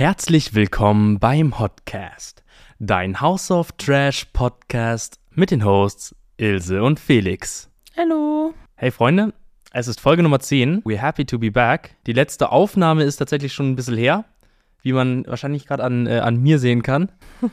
Herzlich willkommen beim Hotcast, dein House of Trash Podcast mit den Hosts Ilse und Felix. Hallo. Hey Freunde, es ist Folge Nummer 10. We're happy to be back. Die letzte Aufnahme ist tatsächlich schon ein bisschen her, wie man wahrscheinlich gerade an, äh, an mir sehen kann.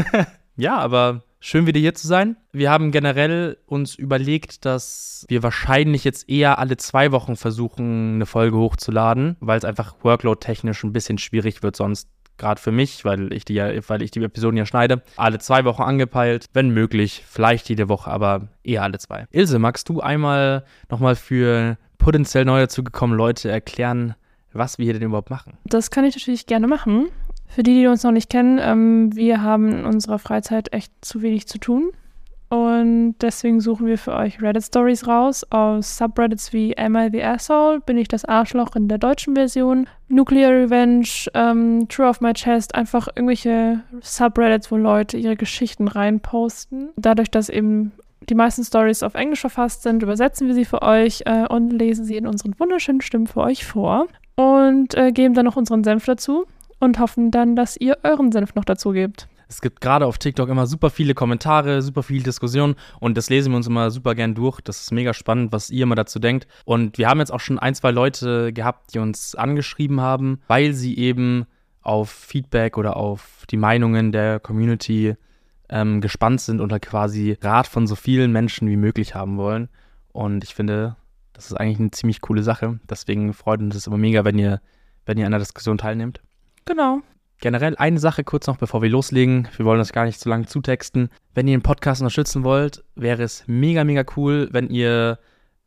ja, aber schön wieder hier zu sein. Wir haben generell uns überlegt, dass wir wahrscheinlich jetzt eher alle zwei Wochen versuchen, eine Folge hochzuladen, weil es einfach workload-technisch ein bisschen schwierig wird sonst. Gerade für mich, weil ich die ja, weil ich die Episoden ja schneide. Alle zwei Wochen angepeilt, wenn möglich, vielleicht jede Woche, aber eher alle zwei. Ilse, magst du einmal nochmal für potenziell neu dazugekommene Leute erklären, was wir hier denn überhaupt machen? Das kann ich natürlich gerne machen. Für die, die uns noch nicht kennen, ähm, wir haben in unserer Freizeit echt zu wenig zu tun. Und deswegen suchen wir für euch Reddit-Stories raus aus Subreddits wie Am I the Asshole, Bin ich das Arschloch in der deutschen Version, Nuclear Revenge, ähm, True of My Chest, einfach irgendwelche Subreddits, wo Leute ihre Geschichten reinposten. Dadurch, dass eben die meisten Stories auf Englisch verfasst sind, übersetzen wir sie für euch äh, und lesen sie in unseren wunderschönen Stimmen für euch vor und äh, geben dann noch unseren Senf dazu und hoffen dann, dass ihr euren Senf noch dazu gebt. Es gibt gerade auf TikTok immer super viele Kommentare, super viele Diskussionen und das lesen wir uns immer super gern durch. Das ist mega spannend, was ihr immer dazu denkt. Und wir haben jetzt auch schon ein, zwei Leute gehabt, die uns angeschrieben haben, weil sie eben auf Feedback oder auf die Meinungen der Community ähm, gespannt sind und halt quasi Rat von so vielen Menschen wie möglich haben wollen. Und ich finde, das ist eigentlich eine ziemlich coole Sache. Deswegen freut uns es immer mega, wenn ihr, wenn ihr an der Diskussion teilnehmt. Genau. Generell eine Sache kurz noch, bevor wir loslegen. Wir wollen das gar nicht zu lange zutexten. Wenn ihr den Podcast unterstützen wollt, wäre es mega, mega cool, wenn ihr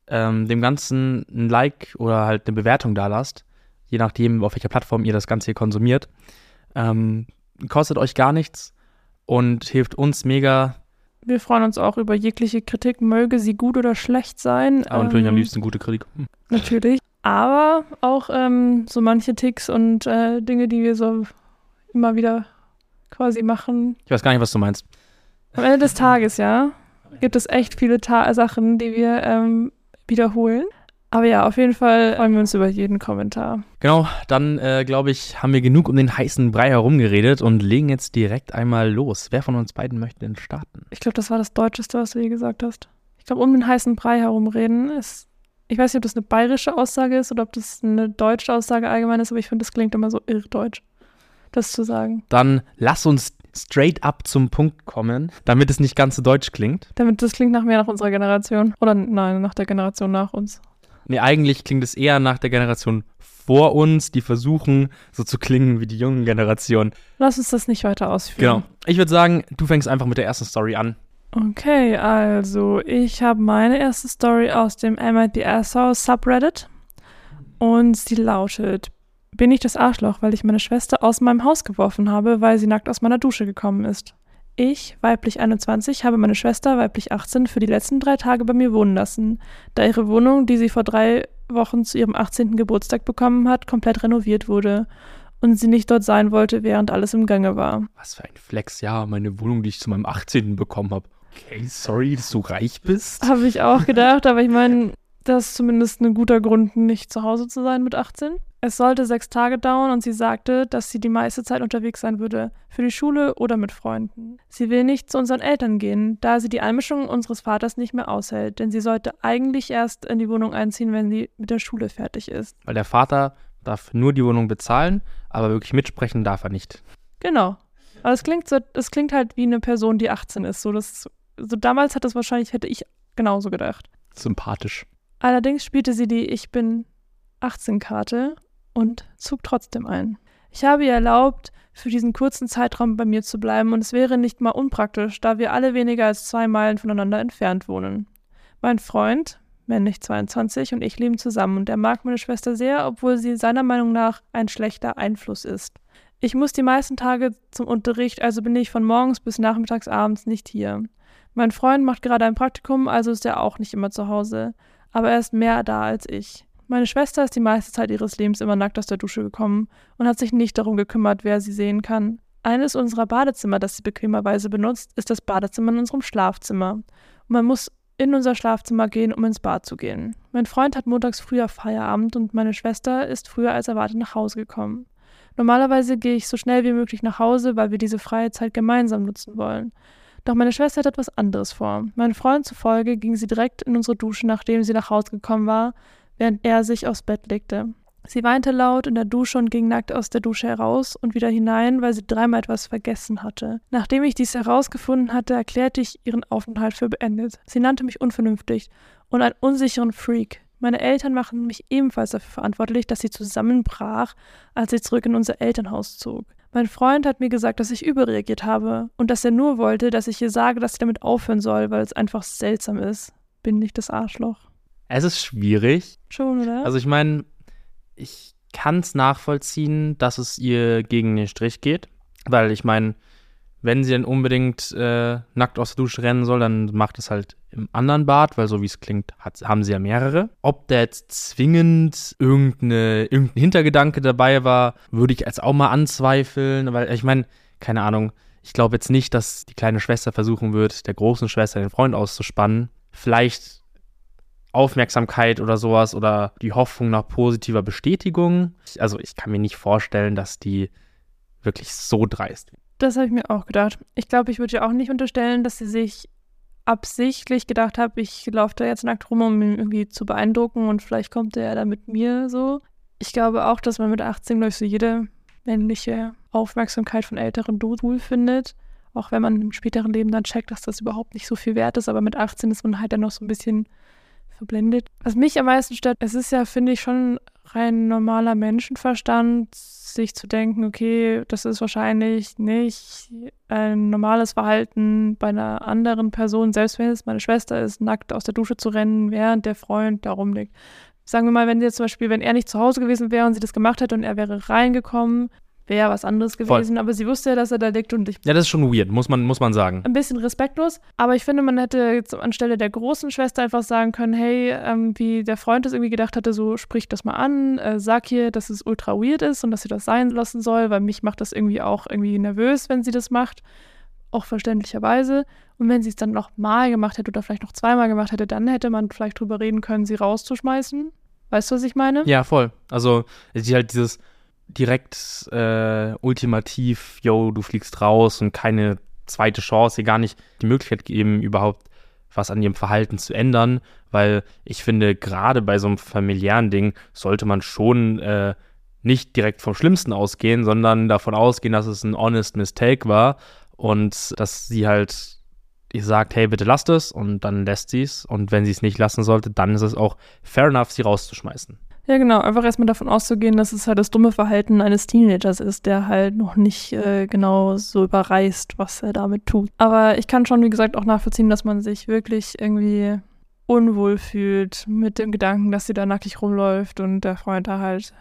ähm, dem Ganzen ein Like oder halt eine Bewertung da lasst. Je nachdem, auf welcher Plattform ihr das Ganze hier konsumiert. Ähm, kostet euch gar nichts und hilft uns mega. Wir freuen uns auch über jegliche Kritik, möge sie gut oder schlecht sein. Aber natürlich am liebsten gute Kritik. Natürlich. Aber auch ähm, so manche Ticks und äh, Dinge, die wir so immer wieder quasi machen. Ich weiß gar nicht, was du meinst. Am Ende des Tages, ja, gibt es echt viele Ta Sachen, die wir ähm, wiederholen. Aber ja, auf jeden Fall freuen wir uns über jeden Kommentar. Genau, dann äh, glaube ich, haben wir genug um den heißen Brei herumgeredet und legen jetzt direkt einmal los. Wer von uns beiden möchte denn starten? Ich glaube, das war das Deutscheste, was du je gesagt hast. Ich glaube, um den heißen Brei herumreden ist. Ich weiß nicht, ob das eine bayerische Aussage ist oder ob das eine deutsche Aussage allgemein ist, aber ich finde, das klingt immer so irrdeutsch das zu sagen. Dann lass uns straight up zum Punkt kommen, damit es nicht ganz so deutsch klingt. Damit das klingt nach mehr nach unserer Generation. Oder nein, nach der Generation nach uns. Nee, eigentlich klingt es eher nach der Generation vor uns, die versuchen, so zu klingen wie die jungen Generationen. Lass uns das nicht weiter ausführen. Genau. Ich würde sagen, du fängst einfach mit der ersten Story an. Okay, also ich habe meine erste Story aus dem the Asshole Subreddit und sie lautet bin ich das Arschloch, weil ich meine Schwester aus meinem Haus geworfen habe, weil sie nackt aus meiner Dusche gekommen ist. Ich, weiblich 21, habe meine Schwester, weiblich 18, für die letzten drei Tage bei mir wohnen lassen, da ihre Wohnung, die sie vor drei Wochen zu ihrem 18. Geburtstag bekommen hat, komplett renoviert wurde und sie nicht dort sein wollte, während alles im Gange war. Was für ein Flex, ja, meine Wohnung, die ich zu meinem 18. bekommen habe. Okay, sorry, dass du reich bist. Habe ich auch gedacht, aber ich meine, das ist zumindest ein guter Grund, nicht zu Hause zu sein mit 18. Es sollte sechs Tage dauern und sie sagte, dass sie die meiste Zeit unterwegs sein würde, für die Schule oder mit Freunden. Sie will nicht zu unseren Eltern gehen, da sie die Einmischung unseres Vaters nicht mehr aushält, denn sie sollte eigentlich erst in die Wohnung einziehen, wenn sie mit der Schule fertig ist. Weil der Vater darf nur die Wohnung bezahlen, aber wirklich mitsprechen darf er nicht. Genau. Aber es klingt so, es klingt halt wie eine Person, die 18 ist. So, das, so damals hat das wahrscheinlich, hätte ich genauso gedacht. Sympathisch. Allerdings spielte sie die Ich bin 18-Karte und zog trotzdem ein. Ich habe ihr erlaubt, für diesen kurzen Zeitraum bei mir zu bleiben und es wäre nicht mal unpraktisch, da wir alle weniger als zwei Meilen voneinander entfernt wohnen. Mein Freund, männlich 22, und ich leben zusammen und er mag meine Schwester sehr, obwohl sie seiner Meinung nach ein schlechter Einfluss ist. Ich muss die meisten Tage zum Unterricht, also bin ich von morgens bis nachmittags abends nicht hier. Mein Freund macht gerade ein Praktikum, also ist er auch nicht immer zu Hause, aber er ist mehr da als ich. Meine Schwester ist die meiste Zeit ihres Lebens immer nackt aus der Dusche gekommen und hat sich nicht darum gekümmert, wer sie sehen kann. Eines unserer Badezimmer, das sie bequemerweise benutzt, ist das Badezimmer in unserem Schlafzimmer. Und man muss in unser Schlafzimmer gehen, um ins Bad zu gehen. Mein Freund hat montags früher Feierabend und meine Schwester ist früher als erwartet nach Hause gekommen. Normalerweise gehe ich so schnell wie möglich nach Hause, weil wir diese freie Zeit gemeinsam nutzen wollen. Doch meine Schwester hat etwas anderes vor. Meinem Freund zufolge ging sie direkt in unsere Dusche, nachdem sie nach Hause gekommen war, während er sich aufs Bett legte. Sie weinte laut in der Dusche und ging nackt aus der Dusche heraus und wieder hinein, weil sie dreimal etwas vergessen hatte. Nachdem ich dies herausgefunden hatte, erklärte ich ihren Aufenthalt für beendet. Sie nannte mich unvernünftig und einen unsicheren Freak. Meine Eltern machen mich ebenfalls dafür verantwortlich, dass sie zusammenbrach, als sie zurück in unser Elternhaus zog. Mein Freund hat mir gesagt, dass ich überreagiert habe und dass er nur wollte, dass ich ihr sage, dass sie damit aufhören soll, weil es einfach seltsam ist. Bin nicht das Arschloch. Es ist schwierig. Schon, oder? Also ich meine, ich kann es nachvollziehen, dass es ihr gegen den Strich geht, weil ich meine, wenn sie dann unbedingt äh, nackt aus der Dusche rennen soll, dann macht es halt im anderen Bad, weil so wie es klingt, hat, haben sie ja mehrere. Ob da jetzt zwingend irgendeine, irgendein Hintergedanke dabei war, würde ich jetzt auch mal anzweifeln, weil ich meine, keine Ahnung, ich glaube jetzt nicht, dass die kleine Schwester versuchen wird, der großen Schwester den Freund auszuspannen. Vielleicht Aufmerksamkeit oder sowas oder die Hoffnung nach positiver Bestätigung. Also ich kann mir nicht vorstellen, dass die wirklich so dreist das habe ich mir auch gedacht. Ich glaube, ich würde ja auch nicht unterstellen, dass sie sich absichtlich gedacht hat, ich laufe da jetzt nackt rum, um ihn irgendwie zu beeindrucken und vielleicht kommt er ja da mit mir so. Ich glaube auch, dass man mit 18, glaube ich, so jede männliche Aufmerksamkeit von Älteren cool findet. Auch wenn man im späteren Leben dann checkt, dass das überhaupt nicht so viel wert ist. Aber mit 18 ist man halt dann noch so ein bisschen verblendet. Was mich am meisten stört, es ist ja, finde ich, schon rein normaler Menschenverstand, sich zu denken, okay, das ist wahrscheinlich nicht ein normales Verhalten bei einer anderen Person, selbst wenn es meine Schwester ist, nackt aus der Dusche zu rennen, während der Freund da rumliegt. Sagen wir mal, wenn jetzt zum Beispiel, wenn er nicht zu Hause gewesen wäre und sie das gemacht hätte und er wäre reingekommen, wäre was anderes gewesen. Voll. Aber sie wusste ja, dass er da liegt und ich. Ja, das ist schon weird, muss man, muss man sagen. Ein bisschen respektlos. Aber ich finde, man hätte jetzt anstelle der großen Schwester einfach sagen können: hey, ähm, wie der Freund es irgendwie gedacht hatte, so sprich das mal an, äh, sag ihr, dass es ultra weird ist und dass sie das sein lassen soll, weil mich macht das irgendwie auch irgendwie nervös, wenn sie das macht. Auch verständlicherweise. Und wenn sie es dann noch mal gemacht hätte oder vielleicht noch zweimal gemacht hätte, dann hätte man vielleicht drüber reden können, sie rauszuschmeißen. Weißt du, was ich meine? Ja, voll. Also, sie halt dieses direkt äh, ultimativ, yo, du fliegst raus und keine zweite Chance, dir gar nicht die Möglichkeit geben, überhaupt was an ihrem Verhalten zu ändern, weil ich finde, gerade bei so einem familiären Ding sollte man schon äh, nicht direkt vom Schlimmsten ausgehen, sondern davon ausgehen, dass es ein honest Mistake war und dass sie halt sagt, hey, bitte lasst es und dann lässt sie es und wenn sie es nicht lassen sollte, dann ist es auch fair enough, sie rauszuschmeißen. Ja, genau. Einfach erstmal davon auszugehen, dass es halt das dumme Verhalten eines Teenagers ist, der halt noch nicht äh, genau so überreißt, was er damit tut. Aber ich kann schon, wie gesagt, auch nachvollziehen, dass man sich wirklich irgendwie unwohl fühlt mit dem Gedanken, dass sie da nackig rumläuft und der Freund da halt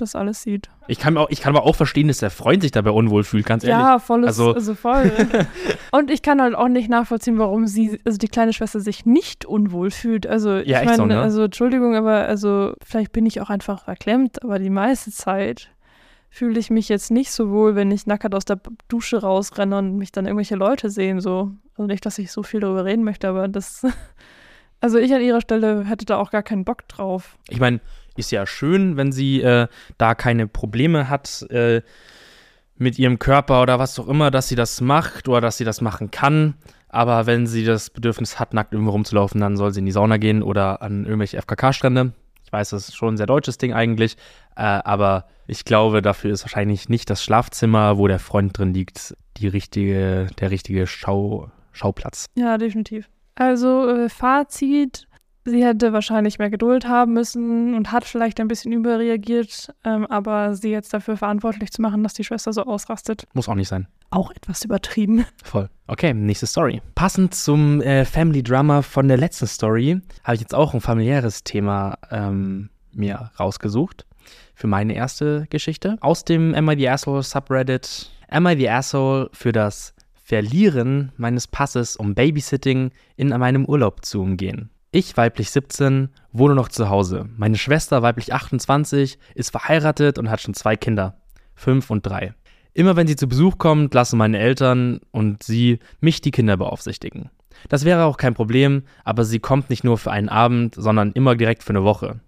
das alles sieht. Ich kann, auch, ich kann aber auch verstehen, dass der Freund sich dabei unwohl fühlt, ganz ehrlich. Ja, volles, also, also voll. und ich kann halt auch nicht nachvollziehen, warum sie, also die kleine Schwester sich nicht unwohl fühlt. Also ja, ich meine, so, ne? also Entschuldigung, aber also vielleicht bin ich auch einfach verklemmt, aber die meiste Zeit fühle ich mich jetzt nicht so wohl, wenn ich nackert aus der Dusche rausrenne und mich dann irgendwelche Leute sehen. So. Also nicht, dass ich so viel darüber reden möchte, aber das. Also ich an ihrer Stelle hätte da auch gar keinen Bock drauf. Ich meine, ist ja schön, wenn sie äh, da keine Probleme hat äh, mit ihrem Körper oder was auch immer, dass sie das macht oder dass sie das machen kann. Aber wenn sie das Bedürfnis hat, nackt irgendwo rumzulaufen, dann soll sie in die Sauna gehen oder an irgendwelche FKK-Strände. Ich weiß, das ist schon ein sehr deutsches Ding eigentlich, äh, aber ich glaube, dafür ist wahrscheinlich nicht das Schlafzimmer, wo der Freund drin liegt, die richtige, der richtige Schau, Schauplatz. Ja, definitiv. Also äh, Fazit, Sie hätte wahrscheinlich mehr Geduld haben müssen und hat vielleicht ein bisschen überreagiert, ähm, aber sie jetzt dafür verantwortlich zu machen, dass die Schwester so ausrastet. Muss auch nicht sein. Auch etwas übertrieben. Voll. Okay, nächste Story. Passend zum äh, Family Drama von der letzten Story habe ich jetzt auch ein familiäres Thema ähm, mir rausgesucht für meine erste Geschichte. Aus dem Am I the Asshole Subreddit. Am I the Asshole für das Verlieren meines Passes, um Babysitting in meinem Urlaub zu umgehen. Ich, weiblich 17, wohne noch zu Hause. Meine Schwester, weiblich 28, ist verheiratet und hat schon zwei Kinder, fünf und drei. Immer wenn sie zu Besuch kommt, lassen meine Eltern und sie mich die Kinder beaufsichtigen. Das wäre auch kein Problem, aber sie kommt nicht nur für einen Abend, sondern immer direkt für eine Woche.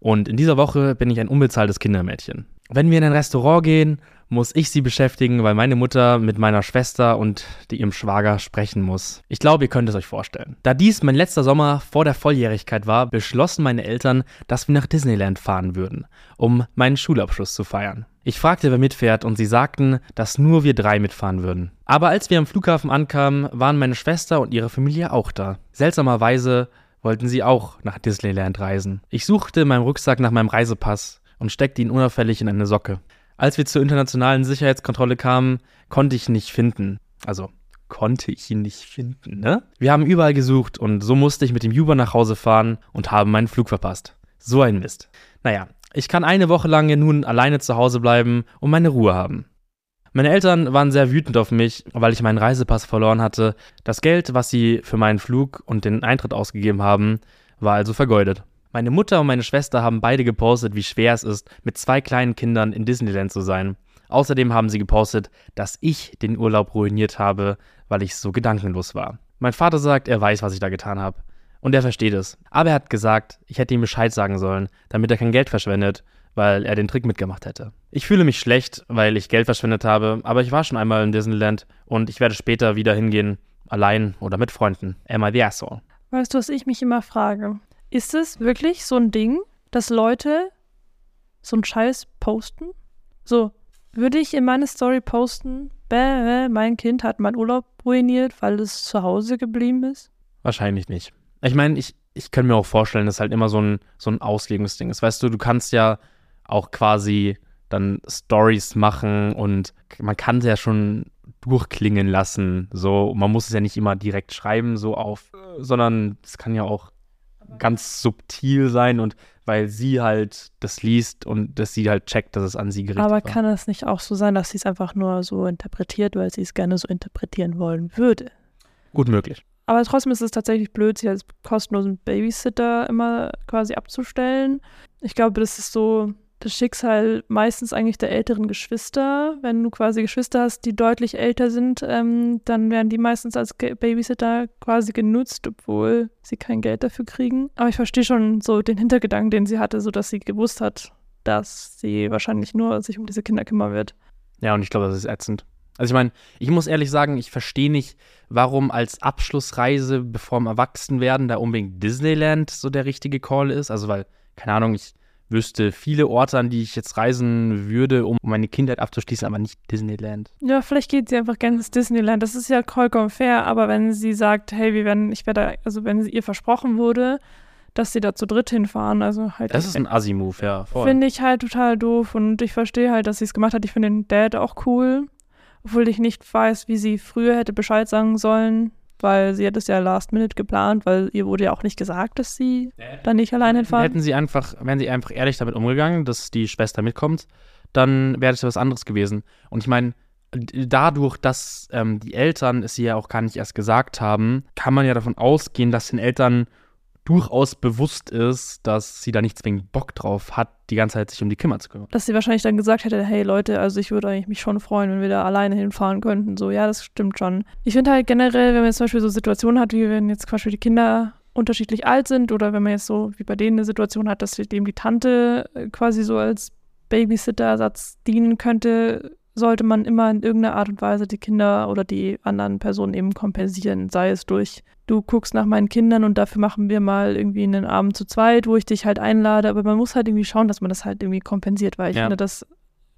Und in dieser Woche bin ich ein unbezahltes Kindermädchen. Wenn wir in ein Restaurant gehen, muss ich sie beschäftigen, weil meine Mutter mit meiner Schwester und ihrem Schwager sprechen muss. Ich glaube, ihr könnt es euch vorstellen. Da dies mein letzter Sommer vor der Volljährigkeit war, beschlossen meine Eltern, dass wir nach Disneyland fahren würden, um meinen Schulabschluss zu feiern. Ich fragte, wer mitfährt, und sie sagten, dass nur wir drei mitfahren würden. Aber als wir am Flughafen ankamen, waren meine Schwester und ihre Familie auch da. Seltsamerweise wollten sie auch nach Disneyland reisen. Ich suchte in meinem Rucksack nach meinem Reisepass und steckte ihn unauffällig in eine Socke. Als wir zur internationalen Sicherheitskontrolle kamen, konnte ich ihn nicht finden. Also konnte ich ihn nicht finden, ne? Wir haben überall gesucht und so musste ich mit dem Uber nach Hause fahren und habe meinen Flug verpasst. So ein Mist. Naja, ich kann eine Woche lang nun alleine zu Hause bleiben und meine Ruhe haben. Meine Eltern waren sehr wütend auf mich, weil ich meinen Reisepass verloren hatte. Das Geld, was sie für meinen Flug und den Eintritt ausgegeben haben, war also vergeudet. Meine Mutter und meine Schwester haben beide gepostet, wie schwer es ist, mit zwei kleinen Kindern in Disneyland zu sein. Außerdem haben sie gepostet, dass ich den Urlaub ruiniert habe, weil ich so gedankenlos war. Mein Vater sagt, er weiß, was ich da getan habe. Und er versteht es. Aber er hat gesagt, ich hätte ihm Bescheid sagen sollen, damit er kein Geld verschwendet, weil er den Trick mitgemacht hätte. Ich fühle mich schlecht, weil ich Geld verschwendet habe, aber ich war schon einmal in Disneyland und ich werde später wieder hingehen, allein oder mit Freunden. Am I the asshole? Weißt du, was ich mich immer frage? Ist es wirklich so ein Ding, dass Leute so einen Scheiß posten? So, würde ich in meine Story posten, bäh, mein Kind hat meinen Urlaub ruiniert, weil es zu Hause geblieben ist? Wahrscheinlich nicht. Ich meine, ich, ich kann mir auch vorstellen, dass halt immer so ein, so ein Auslegungsding ist. Weißt du, du kannst ja auch quasi dann Stories machen und man kann es ja schon durchklingen lassen. So, man muss es ja nicht immer direkt schreiben, so auf, sondern es kann ja auch ganz subtil sein und weil sie halt das liest und dass sie halt checkt, dass es an sie gerichtet Aber war. kann es nicht auch so sein, dass sie es einfach nur so interpretiert, weil sie es gerne so interpretieren wollen würde? Gut möglich. Aber trotzdem ist es tatsächlich blöd, sie als kostenlosen Babysitter immer quasi abzustellen. Ich glaube, das ist so das Schicksal meistens eigentlich der älteren Geschwister. Wenn du quasi Geschwister hast, die deutlich älter sind, ähm, dann werden die meistens als Babysitter quasi genutzt, obwohl sie kein Geld dafür kriegen. Aber ich verstehe schon so den Hintergedanken, den sie hatte, so dass sie gewusst hat, dass sie wahrscheinlich nur sich um diese Kinder kümmern wird. Ja, und ich glaube, das ist ätzend. Also ich meine, ich muss ehrlich sagen, ich verstehe nicht, warum als Abschlussreise, bevor wir erwachsen werden, da unbedingt Disneyland so der richtige Call ist. Also weil, keine Ahnung, ich wüsste viele Orte, an die ich jetzt reisen würde, um meine Kindheit abzuschließen, aber nicht Disneyland. Ja, vielleicht geht sie einfach gerne ins Disneyland. Das ist ja vollkommen fair, aber wenn sie sagt, hey, wir werden, ich werde, also wenn ihr versprochen wurde, dass sie da zu dritt hinfahren, also halt. Das ist ein Assi-Move, ja. Finde ich halt total doof und ich verstehe halt, dass sie es gemacht hat. Ich finde den Dad auch cool, obwohl ich nicht weiß, wie sie früher hätte Bescheid sagen sollen, weil sie hat es ja last minute geplant, weil ihr wurde ja auch nicht gesagt, dass sie da nicht alleine hinfahren. Hätten sie einfach, wären sie einfach ehrlich damit umgegangen, dass die Schwester mitkommt, dann wäre das was anderes gewesen. Und ich meine, dadurch, dass ähm, die Eltern es ihr ja auch gar nicht erst gesagt haben, kann man ja davon ausgehen, dass den Eltern durchaus bewusst ist, dass sie da nicht zwingend Bock drauf hat, die ganze Zeit sich um die Kinder zu kümmern. Dass sie wahrscheinlich dann gesagt hätte, hey Leute, also ich würde eigentlich mich schon freuen, wenn wir da alleine hinfahren könnten. So, ja, das stimmt schon. Ich finde halt generell, wenn man jetzt zum Beispiel so Situationen hat, wie wenn jetzt zum Beispiel die Kinder unterschiedlich alt sind oder wenn man jetzt so wie bei denen eine Situation hat, dass dem die Tante äh, quasi so als Babysitter-Ersatz dienen könnte, sollte man immer in irgendeiner Art und Weise die Kinder oder die anderen Personen eben kompensieren. Sei es durch, du guckst nach meinen Kindern und dafür machen wir mal irgendwie einen Abend zu zweit, wo ich dich halt einlade. Aber man muss halt irgendwie schauen, dass man das halt irgendwie kompensiert, weil ich Ja. finde das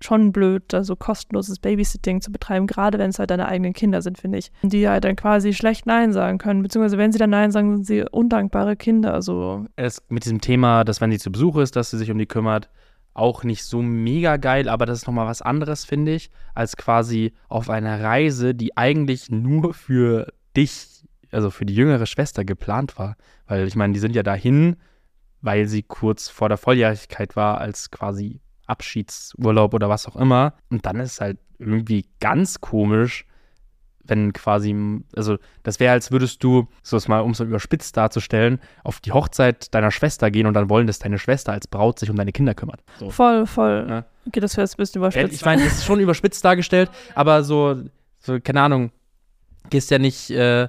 schon blöd, da so kostenloses Babysitting zu betreiben, gerade wenn es halt deine eigenen Kinder sind, finde ich. Die halt dann quasi schlecht Nein sagen können, beziehungsweise wenn sie dann Nein sagen, sind sie undankbare Kinder. Also Es mit diesem Thema, dass wenn sie zu Besuch ist, dass sie sich um die kümmert, auch nicht so mega geil, aber das ist nochmal was anderes, finde ich, als quasi auf einer Reise, die eigentlich nur für dich, also für die jüngere Schwester geplant war. Weil ich meine, die sind ja dahin, weil sie kurz vor der Volljährigkeit war, als quasi Abschiedsurlaub oder was auch immer. Und dann ist es halt irgendwie ganz komisch, wenn quasi, also das wäre, als würdest du, so es mal um so überspitzt darzustellen, auf die Hochzeit deiner Schwester gehen und dann wollen, dass deine Schwester als Braut sich um deine Kinder kümmert. So. voll, voll. Ja. Okay, das wäre jetzt ein bisschen Ja, überspitzt. Ich meine, das ist schon überspitzt dargestellt, aber so, so keine Ahnung, gehst ja nicht äh,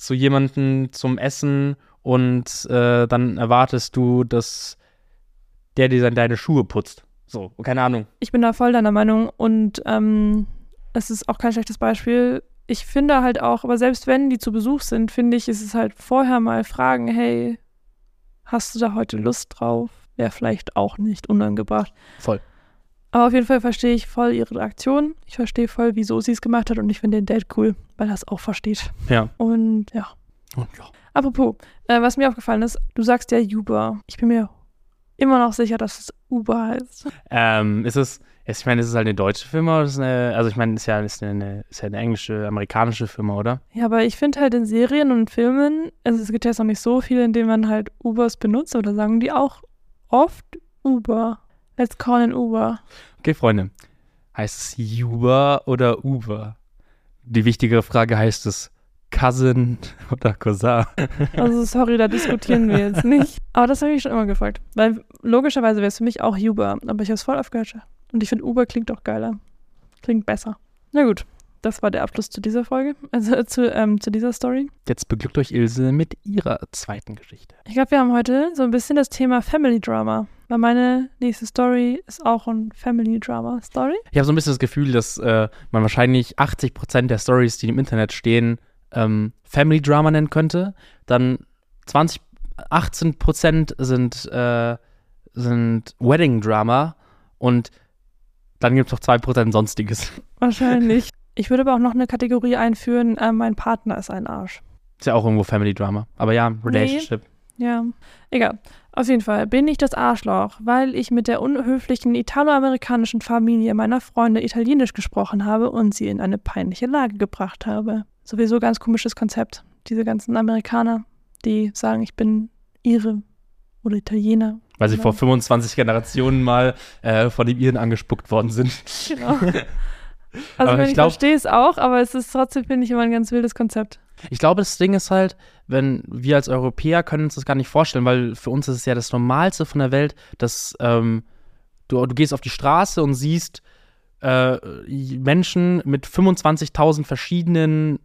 zu jemandem zum Essen und äh, dann erwartest du, dass der dir dann deine Schuhe putzt. So, keine Ahnung. Ich bin da voll deiner Meinung und ähm, es ist auch kein schlechtes Beispiel. Ich finde halt auch, aber selbst wenn die zu Besuch sind, finde ich, ist es halt vorher mal fragen, hey, hast du da heute Lust drauf? Wäre vielleicht auch nicht unangebracht. Voll. Aber auf jeden Fall verstehe ich voll ihre Reaktion. Ich verstehe voll, wieso sie es gemacht hat und ich finde den Date cool, weil er es auch versteht. Ja. Und ja. Und ja. Apropos, äh, was mir aufgefallen ist, du sagst ja Uber. Ich bin mir immer noch sicher, dass es Uber heißt. Ähm, ist es, ich meine, ist es halt eine deutsche Firma oder ist eine, also ich meine, ist ja, ist eine, ist ja eine englische, amerikanische Firma, oder? Ja, aber ich finde halt in Serien und Filmen, also es gibt ja jetzt noch nicht so viele, in denen man halt Ubers benutzt, oder sagen die auch oft Uber. Let's call in Uber. Okay, Freunde. Heißt es Uber oder Uber? Die wichtigere Frage heißt es Cousin oder Cousin? Also sorry, da diskutieren wir jetzt nicht. Aber das habe ich schon immer gefragt. Weil logischerweise wäre es für mich auch Uber, aber ich habe es voll aufgehört. Und ich finde Uber klingt auch geiler. Klingt besser. Na gut, das war der Abschluss zu dieser Folge, also zu, ähm, zu dieser Story. Jetzt beglückt euch Ilse mit ihrer zweiten Geschichte. Ich glaube, wir haben heute so ein bisschen das Thema Family Drama. Weil meine nächste Story ist auch ein Family Drama Story. Ich habe so ein bisschen das Gefühl, dass äh, man wahrscheinlich 80% der Stories, die im Internet stehen, ähm, Family Drama nennen könnte. Dann 20, 18% sind, äh, sind Wedding Drama und dann gibt es noch 2% Sonstiges. Wahrscheinlich. Ich würde aber auch noch eine Kategorie einführen, äh, mein Partner ist ein Arsch. Ist ja auch irgendwo Family Drama. Aber ja, Relationship. Nee. Ja, egal. Auf jeden Fall bin ich das Arschloch, weil ich mit der unhöflichen italoamerikanischen Familie meiner Freunde Italienisch gesprochen habe und sie in eine peinliche Lage gebracht habe. Sowieso ganz komisches Konzept. Diese ganzen Amerikaner, die sagen, ich bin ihre oder Italiener. Weil sie vor 25 Generationen mal äh, von dem Iren angespuckt worden sind. Genau. Also Aber ich, ich verstehe es auch, aber es ist trotzdem, finde ich, immer ein ganz wildes Konzept. Ich glaube, das Ding ist halt, wenn wir als Europäer können uns das gar nicht vorstellen, weil für uns ist es ja das Normalste von der Welt, dass ähm, du, du gehst auf die Straße und siehst äh, Menschen mit 25.000 verschiedenen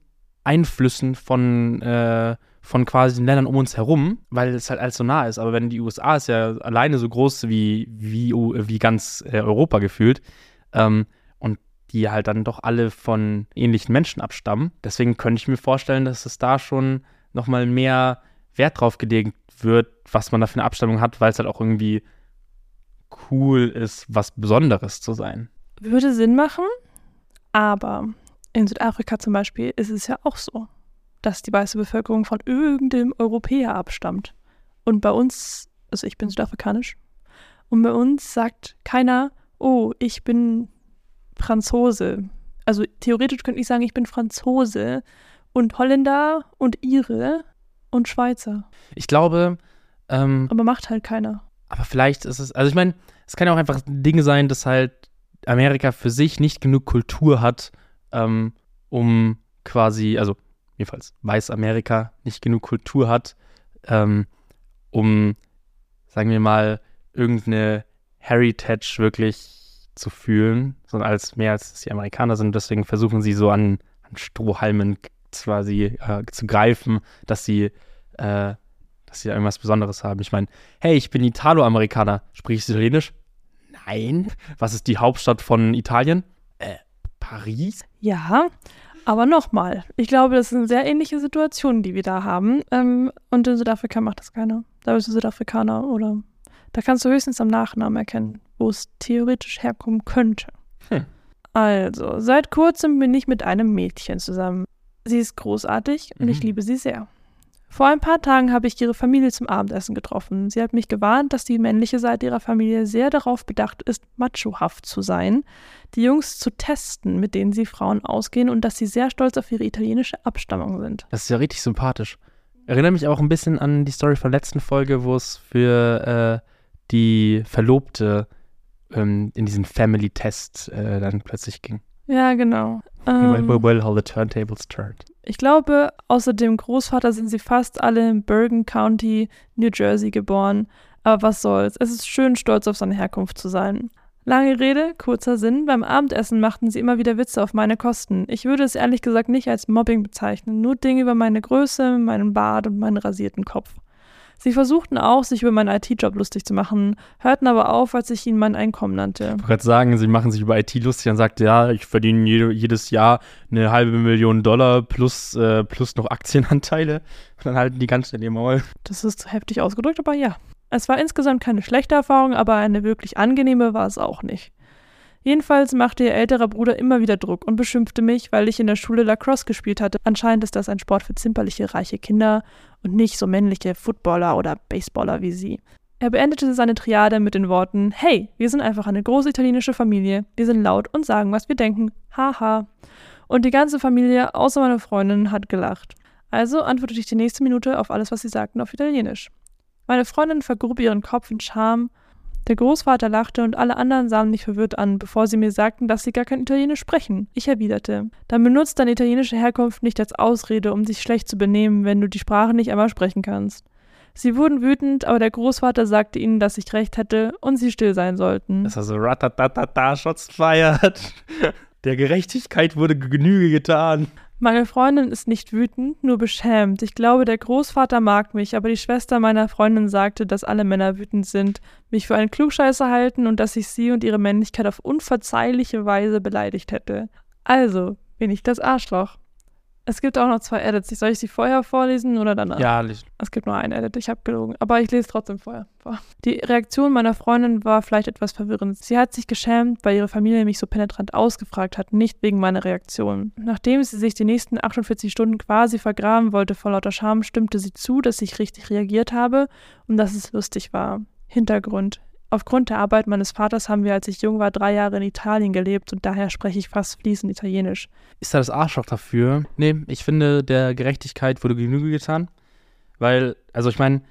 Einflüssen von, äh, von quasi den Ländern um uns herum, weil es halt alles so nah ist. Aber wenn die USA ist ja alleine so groß wie, wie, wie ganz äh, Europa gefühlt, ähm, und die halt dann doch alle von ähnlichen Menschen abstammen. Deswegen könnte ich mir vorstellen, dass es da schon nochmal mehr Wert drauf gelegt wird, was man da für eine Abstammung hat, weil es halt auch irgendwie cool ist, was Besonderes zu sein. Würde Sinn machen, aber in Südafrika zum Beispiel ist es ja auch so, dass die weiße Bevölkerung von irgendeinem Europäer abstammt. Und bei uns, also ich bin südafrikanisch, und bei uns sagt keiner, oh, ich bin Franzose. Also theoretisch könnte ich sagen, ich bin Franzose und Holländer und Ire und Schweizer. Ich glaube, ähm, Aber macht halt keiner. aber vielleicht ist es, also ich meine, es kann ja auch einfach Dinge sein, dass halt Amerika für sich nicht genug Kultur hat, ähm, um quasi, also jedenfalls Weiß-Amerika nicht genug Kultur hat, ähm, um, sagen wir mal, irgendeine Heritage wirklich zu fühlen, sondern als mehr als die Amerikaner sind. Deswegen versuchen sie so an, an Strohhalmen quasi äh, zu greifen, dass sie, äh, dass sie irgendwas Besonderes haben. Ich meine, hey, ich bin Italo-Amerikaner. Sprichst du Italienisch? Nein. Was ist die Hauptstadt von Italien? Äh, Paris? Ja, aber nochmal, ich glaube, das sind sehr ähnliche Situationen, die wir da haben. Ähm, und in Südafrika macht das keiner. Da bist du Südafrikaner oder da kannst du höchstens am Nachnamen erkennen, wo es theoretisch herkommen könnte. Hm. Also, seit kurzem bin ich mit einem Mädchen zusammen. Sie ist großartig und ich Mhm. liebe sie sehr. Vor ein paar Tagen habe ich ihre Familie zum Abendessen getroffen. Sie hat mich gewarnt, dass die männliche Seite ihrer Familie sehr darauf bedacht ist, machohaft zu sein, die Jungs zu testen, mit denen sie Frauen ausgehen und dass sie sehr stolz auf ihre italienische Abstammung sind. Das ist ja richtig sympathisch. Erinnert mich auch ein bisschen an die Story von der letzten Folge, wo es für äh, die Verlobte ähm, in diesen Family-Test äh, dann plötzlich ging. Ja, genau. well, Ähm, well, well, how the turntables turned. ich glaube, außer dem Großvater sind sie fast alle in Bergen County, New Jersey geboren. Aber was soll's? Es ist schön, stolz auf seine Herkunft zu sein. Lange Rede, kurzer Sinn. Beim Abendessen machten sie immer wieder Witze auf meine Kosten. Ich würde es ehrlich gesagt nicht als Mobbing bezeichnen, nur Dinge über meine Größe, meinen Bart und meinen rasierten Kopf. Sie versuchten auch, sich über meinen IT-Job lustig zu machen, hörten aber auf, als ich ihnen mein Einkommen nannte. Ich wollte gerade sagen, sie machen sich über IT lustig und sagt, ja, ich verdiene jede, jedes Jahr eine halbe Million Dollar plus, äh, plus noch Aktienanteile. Und dann halten die ganz schnell ihr Maul. Das ist heftig ausgedrückt, aber ja. Es war insgesamt keine schlechte Erfahrung, aber eine wirklich angenehme war es auch nicht. Jedenfalls machte ihr älterer Bruder immer wieder Druck und beschimpfte mich, weil ich in der Schule Lacrosse gespielt hatte. Anscheinend ist das ein Sport für zimperliche, reiche Kinder und nicht so männliche Footballer oder Baseballer wie sie. Er beendete seine Triade mit den Worten: Hey, wir sind einfach eine große italienische Familie. Wir sind laut und sagen, was wir denken. Haha. Und die ganze Familie, außer meine Freundin, hat gelacht. Also antwortete ich die nächste Minute auf alles, was sie sagten, auf Italienisch. Meine Freundin vergrub ihren Kopf in Scham der Großvater lachte und alle anderen sahen mich verwirrt an, bevor sie mir sagten, dass sie gar kein Italienisch sprechen. Ich erwiderte: Dann benutzt deine italienische Herkunft nicht als Ausrede, um dich schlecht zu benehmen, wenn du die Sprache nicht einmal sprechen kannst. Sie wurden wütend, aber der Großvater sagte ihnen, dass ich recht hätte und sie still sein sollten. Das war so ratatatata, Shots feiert. Der Gerechtigkeit wurde Genüge getan. Meine Freundin ist nicht wütend, nur beschämt. Ich glaube, der Großvater mag mich, aber die Schwester meiner Freundin sagte, dass alle Männer wütend sind, mich für einen Klugscheißer halten und dass ich sie und ihre Männlichkeit auf unverzeihliche Weise beleidigt hätte. Also bin ich das Arschloch. Es gibt auch noch zwei Edits. Soll ich sie vorher vorlesen oder danach? Ja, lesen. Es gibt nur einen Edit, ich habe gelogen. Aber ich lese trotzdem vorher vor. Die Reaktion meiner Freundin war vielleicht etwas verwirrend. Sie hat sich geschämt, weil ihre Familie mich so penetrant ausgefragt hat, nicht wegen meiner Reaktion. Nachdem sie sich die nächsten 48 Stunden quasi vergraben wollte vor lauter Scham, stimmte sie zu, dass ich richtig reagiert habe und dass es lustig war. Hintergrund. Aufgrund der Arbeit meines Vaters haben wir, als ich jung war, drei Jahre in Italien gelebt und daher spreche ich fast fließend Italienisch. Ist da das Arschloch dafür? Nee, ich finde, der Gerechtigkeit wurde Genüge getan. Weil, also ich meine,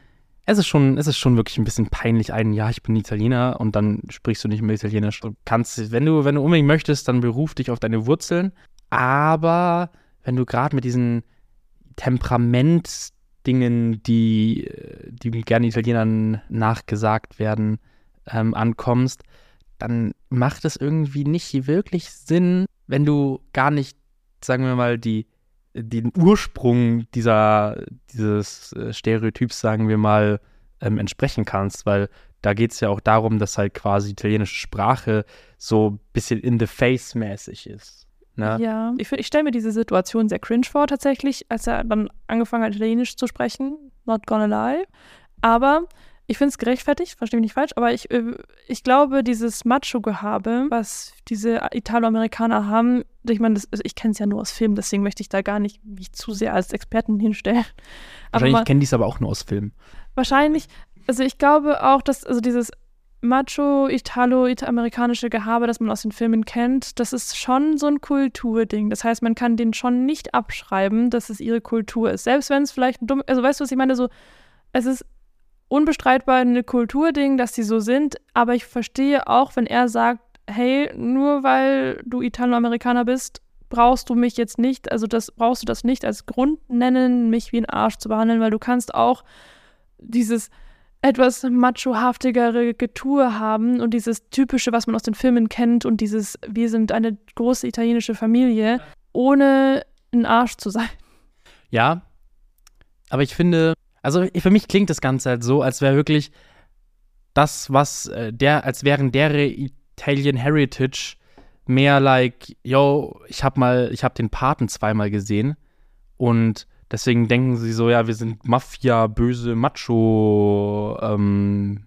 es ist schon, es ist schon wirklich ein bisschen peinlich, ein, ja, ich bin Italiener und dann sprichst du nicht mehr Italienisch. Du kannst, wenn du, wenn du unbedingt möchtest, dann beruf dich auf deine Wurzeln. Aber wenn du gerade mit diesen Temperamentsdingen, die, die gerne Italienern nachgesagt werden, ähm, ankommst, dann macht es irgendwie nicht wirklich Sinn, wenn du gar nicht, sagen wir mal, die, den Ursprung dieser, dieses äh, Stereotyps, sagen wir mal, ähm, entsprechen kannst, weil da geht es ja auch darum, dass halt quasi italienische Sprache so ein bisschen in the face mäßig ist. Ne? Ja, ich, ich stelle mir diese Situation sehr cringe vor, tatsächlich, als er dann angefangen hat, Italienisch zu sprechen. Not gonna lie. Aber ich finde es gerechtfertigt, verstehe mich nicht falsch, aber ich, äh, ich glaube, dieses Macho-Gehabe, was diese Italoamerikaner haben, ich meine, also ich kenne es ja nur aus Filmen, deswegen möchte ich da gar nicht mich zu sehr als Experten hinstellen. Wahrscheinlich kennen die es aber auch nur aus Filmen. Wahrscheinlich, also ich glaube auch, dass also dieses Macho-Italo-amerikanische Gehabe, das man aus den Filmen kennt, das ist schon so ein Kulturding. Das heißt, man kann den schon nicht abschreiben, dass es ihre Kultur ist. Selbst wenn es vielleicht ein dumm, also weißt du, was ich meine, so, es ist unbestreitbar ein Kulturding, dass die so sind, aber ich verstehe auch, wenn er sagt, hey, nur weil du Italoamerikaner bist, brauchst du mich jetzt nicht, also das brauchst du das nicht als Grund nennen, mich wie ein Arsch zu behandeln, weil du kannst auch dieses etwas machohaftigere Getue haben und dieses typische, was man aus den Filmen kennt und dieses wir sind eine große italienische Familie, ohne ein Arsch zu sein. Ja, aber ich finde, also für mich klingt das Ganze halt so, als wäre wirklich das, was äh, der, als wären deren Italian Heritage mehr like, yo, ich hab mal, ich hab den Paten zweimal gesehen und deswegen denken sie so, ja, wir sind Mafia, böse Macho ähm,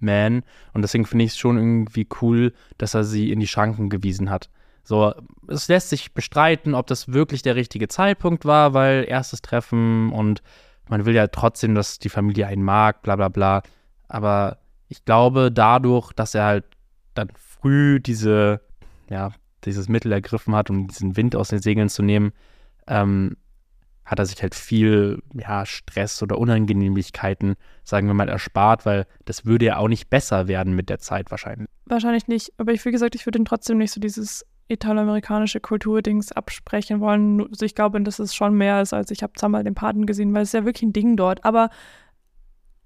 Man und deswegen finde ich es schon irgendwie cool, dass er sie in die Schranken gewiesen hat. So, es lässt sich bestreiten, ob das wirklich der richtige Zeitpunkt war, weil erstes Treffen und man will ja trotzdem, dass die Familie einen mag, bla bla bla. Aber ich glaube, dadurch, dass er halt dann früh diese, ja, dieses Mittel ergriffen hat, um diesen Wind aus den Segeln zu nehmen, ähm, hat er sich halt viel ja, Stress oder Unangenehmlichkeiten, sagen wir mal, erspart, weil das würde ja auch nicht besser werden mit der Zeit wahrscheinlich. Wahrscheinlich nicht, aber ich, wie gesagt, ich würde ihn trotzdem nicht so dieses italoamerikanische Kulturdings absprechen wollen. Also ich glaube, das ist schon mehr als, als ich habe zweimal den Paten gesehen, weil es ist ja wirklich ein Ding dort. Aber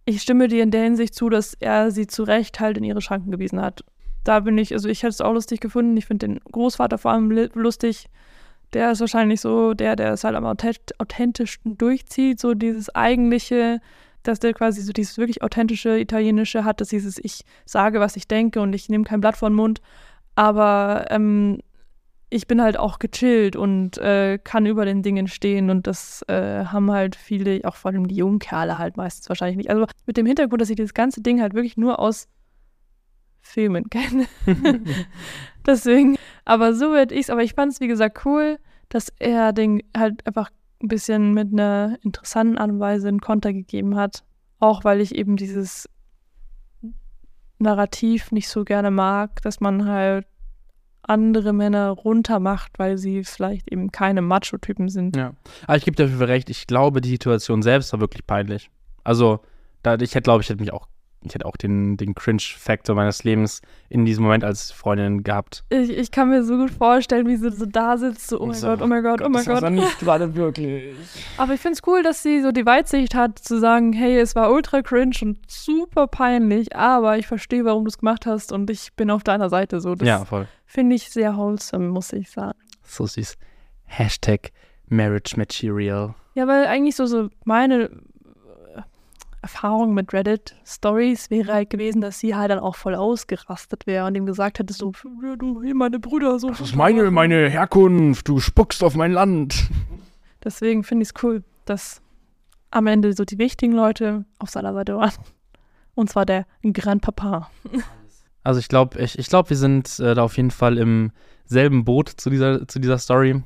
ich stimme dir in der Hinsicht zu, dass er sie zu Recht halt in ihre Schranken gewiesen hat. Da bin ich, also ich hätte es auch lustig gefunden. Ich finde den Großvater vor allem lustig. Der ist wahrscheinlich so der, der es halt am authentischsten durchzieht, so dieses eigentliche, dass der quasi so dieses wirklich authentische Italienische hat, dass dieses Ich sage, was ich denke und ich nehme kein Blatt vor den Mund. Aber ähm, ich bin halt auch gechillt und äh, kann über den Dingen stehen und das äh, haben halt viele, auch vor allem die jungen Kerle halt meistens wahrscheinlich nicht. Also mit dem Hintergrund, dass ich das ganze Ding halt wirklich nur aus Filmen kenne. Deswegen, aber so werde ich es, aber ich fand es wie gesagt cool, dass er den halt einfach ein bisschen mit einer interessanten Art und Weise einen Konter gegeben hat. Auch weil ich eben dieses Narrativ nicht so gerne mag, dass man halt andere Männer runtermacht, weil sie vielleicht eben keine Macho-Typen sind. Ja. Aber ich gebe dir dafür recht, ich glaube, die Situation selbst war wirklich peinlich. Also, da, ich hätte, glaube ich, hätte mich auch ich hätte auch den, den Cringe-Faktor meines Lebens in diesem Moment als Freundin gehabt. Ich, ich kann mir so gut vorstellen, wie sie so da sitzt, so, oh mein so, Gott, oh mein Gott, oh mein Gott. Das nicht gerade wirklich. Aber ich finde es cool, dass sie so die Weitsicht hat, zu sagen, hey, es war ultra cringe und super peinlich, aber ich verstehe, warum du es gemacht hast und ich bin auf deiner Seite. So, das ja, voll. Finde ich sehr wholesome, muss ich sagen. So süß. Hashtag Marriage Material. Ja, weil eigentlich so, so meine Erfahrung mit Reddit-Stories wäre halt gewesen, dass sie halt dann auch voll ausgerastet wäre und ihm gesagt hätte, so, du, hier meine Brüder, so. Das ist meine, meine Herkunft, du spuckst auf mein Land. Deswegen finde ich es cool, dass am Ende so die wichtigen Leute auf seiner Seite waren. Und zwar der Grandpapa. Also ich glaube, ich, ich glaub, wir sind äh, da auf jeden Fall im selben Boot zu dieser, zu dieser Story.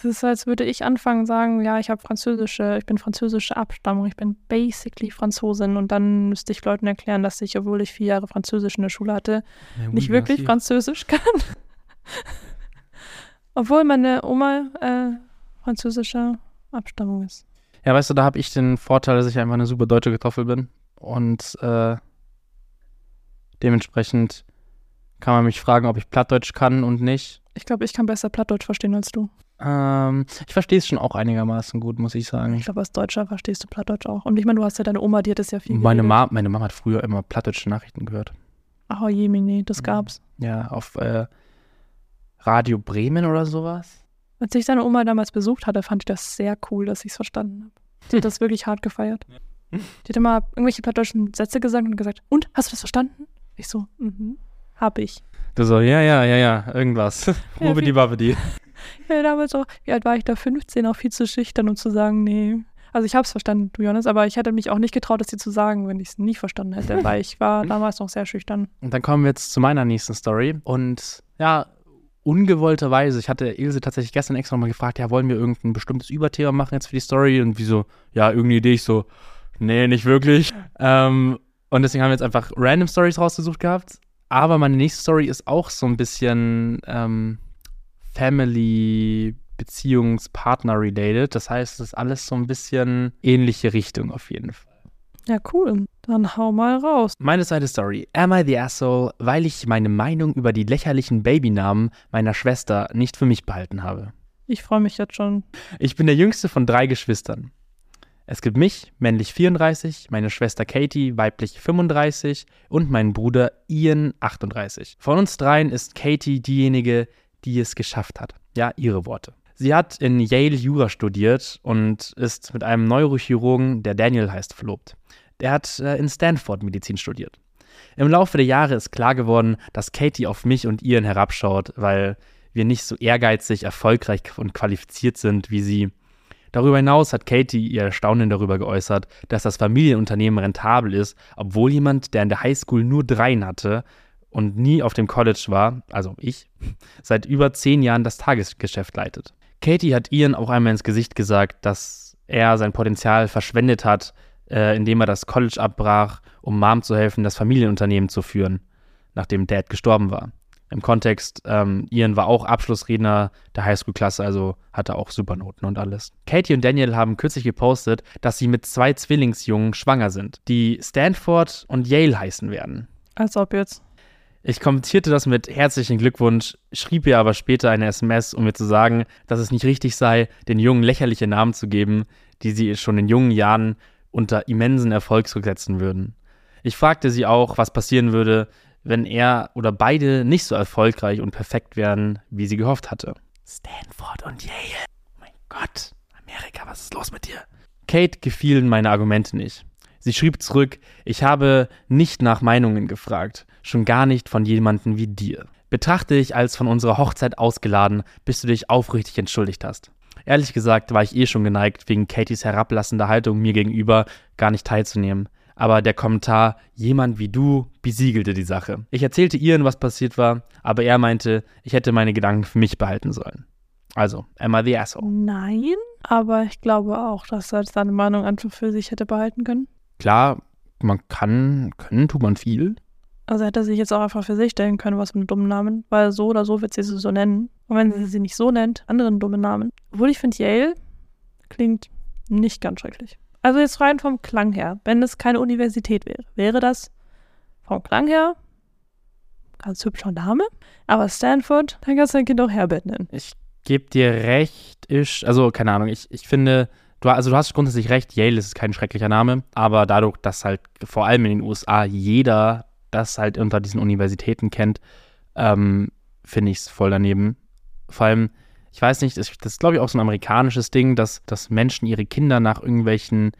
Es ist, als würde ich anfangen sagen, ja, ich habe französische, ich bin französische Abstammung, ich bin basically Franzosin und dann müsste ich Leuten erklären, dass ich, obwohl ich vier Jahre Französisch in der Schule hatte, ja, nicht wirklich Französisch kann. obwohl meine Oma äh, französischer Abstammung ist. Ja, weißt du, da habe ich den Vorteil, dass ich einfach eine super deutsche Kartoffel bin und äh, dementsprechend kann man mich fragen, ob ich Plattdeutsch kann und nicht. Ich glaube, ich kann besser Plattdeutsch verstehen als du. Ähm, ich verstehe es schon auch einigermaßen gut, muss ich sagen. Ich glaube, als Deutscher verstehst du Plattdeutsch auch. Und ich meine, du hast ja deine Oma, die hat es ja viel meine, Ma meine Mama hat früher immer plattdeutsche Nachrichten gehört. Ach, oh Jemini, das gab's. Ja, auf äh, Radio Bremen oder sowas. Als ich seine Oma damals besucht hatte, fand ich das sehr cool, dass ich es verstanden habe. Die hat das wirklich hart gefeiert. Die hat immer irgendwelche plattdeutschen Sätze gesagt und gesagt, und, hast du das verstanden? Ich so, mhm, hab ich. Du so, ja, ja, ja, ja, irgendwas. Ja, Rubidi Ja, damals auch, wie alt war ich da? 15, auch viel zu schüchtern, um zu sagen, nee. Also ich habe es verstanden, du Jonas, aber ich hätte mich auch nicht getraut, das dir zu sagen, wenn ich es nie verstanden hätte, weil ich war damals noch sehr schüchtern. Und dann kommen wir jetzt zu meiner nächsten Story. Und ja, ungewollterweise, ich hatte Ilse tatsächlich gestern extra nochmal gefragt, ja, wollen wir irgendein bestimmtes Überthema machen jetzt für die Story? Und wieso, ja, irgendeine Idee, ich so, nee, nicht wirklich. Ähm, und deswegen haben wir jetzt einfach random Stories rausgesucht gehabt. Aber meine nächste Story ist auch so ein bisschen ähm, Family, Beziehungspartner-related. Das heißt, es ist alles so ein bisschen ähnliche Richtung auf jeden Fall. Ja, cool. Dann hau mal raus. Meine zweite Story. Am I the Asshole, weil ich meine Meinung über die lächerlichen Babynamen meiner Schwester nicht für mich behalten habe. Ich freue mich jetzt schon. Ich bin der jüngste von drei Geschwistern. Es gibt mich, männlich 34, meine Schwester Katie, weiblich 35 und meinen Bruder Ian, 38. Von uns dreien ist Katie diejenige, die es geschafft hat. Ja, ihre Worte. Sie hat in Yale Jura studiert und ist mit einem Neurochirurgen, der Daniel heißt, verlobt. Der hat äh, in Stanford Medizin studiert. Im Laufe der Jahre ist klar geworden, dass Katie auf mich und ihren herabschaut, weil wir nicht so ehrgeizig, erfolgreich und qualifiziert sind wie sie. Darüber hinaus hat Katie ihr Erstaunen darüber geäußert, dass das Familienunternehmen rentabel ist, obwohl jemand, der in der Highschool nur dreien hatte, und nie auf dem College war, also ich, seit über zehn Jahren das Tagesgeschäft leitet. Katie hat Ian auch einmal ins Gesicht gesagt, dass er sein Potenzial verschwendet hat, äh, indem er das College abbrach, um Mom zu helfen, das Familienunternehmen zu führen, nachdem Dad gestorben war. Im Kontext, ähm, Ian war auch Abschlussredner der Highschool-Klasse, also hatte auch Supernoten und alles. Katie und Daniel haben kürzlich gepostet, dass sie mit zwei Zwillingsjungen schwanger sind, die Stanford und Yale heißen werden. Als ob jetzt. Ich kommentierte das mit herzlichen Glückwunsch, schrieb ihr aber später eine SMS, um mir zu sagen, dass es nicht richtig sei, den Jungen lächerliche Namen zu geben, die sie schon in jungen Jahren unter immensen Erfolg zurücksetzen würden. Ich fragte sie auch, was passieren würde, wenn er oder beide nicht so erfolgreich und perfekt wären, wie sie gehofft hatte. Stanford und Yale. Oh mein Gott, Amerika, was ist los mit dir? Kate gefielen meine Argumente nicht. Sie schrieb zurück, ich habe nicht nach Meinungen gefragt, schon gar nicht von jemandem wie dir. Betrachte dich als von unserer Hochzeit ausgeladen, bis du dich aufrichtig entschuldigt hast. Ehrlich gesagt war ich eh schon geneigt, wegen Katys herablassender Haltung mir gegenüber gar nicht teilzunehmen. Aber der Kommentar, jemand wie du, besiegelte die Sache. Ich erzählte Ian, was passiert war, aber er meinte, ich hätte meine Gedanken für mich behalten sollen. Also, am I the asshole? Nein, aber ich glaube auch, dass er seine Meinung einfach für sich hätte behalten können. Klar, man kann, können tut man viel. Also hätte er sich jetzt auch einfach für sich stellen können, was mit einem dummen Namen, weil so oder so wird sie sie so nennen. Und wenn sie sie nicht so nennt, anderen dummen Namen. Obwohl ich finde, Yale klingt nicht ganz schrecklich. Also jetzt rein vom Klang her, wenn es keine Universität wäre, wäre das vom Klang her ganz hübscher Name. Aber Stanford, dann kannst du dein Kind auch Herbert nennen. Ich gebe dir recht, ich, also keine Ahnung, ich, ich finde, du, also du hast grundsätzlich recht, Yale ist kein schrecklicher Name, aber dadurch, dass halt vor allem in den USA jeder das halt unter diesen Universitäten kennt, ähm, finde ich es voll daneben. Vor allem, ich weiß nicht, das, das ist glaube ich auch so ein amerikanisches Ding, dass, dass Menschen ihre Kinder nach irgendwelchen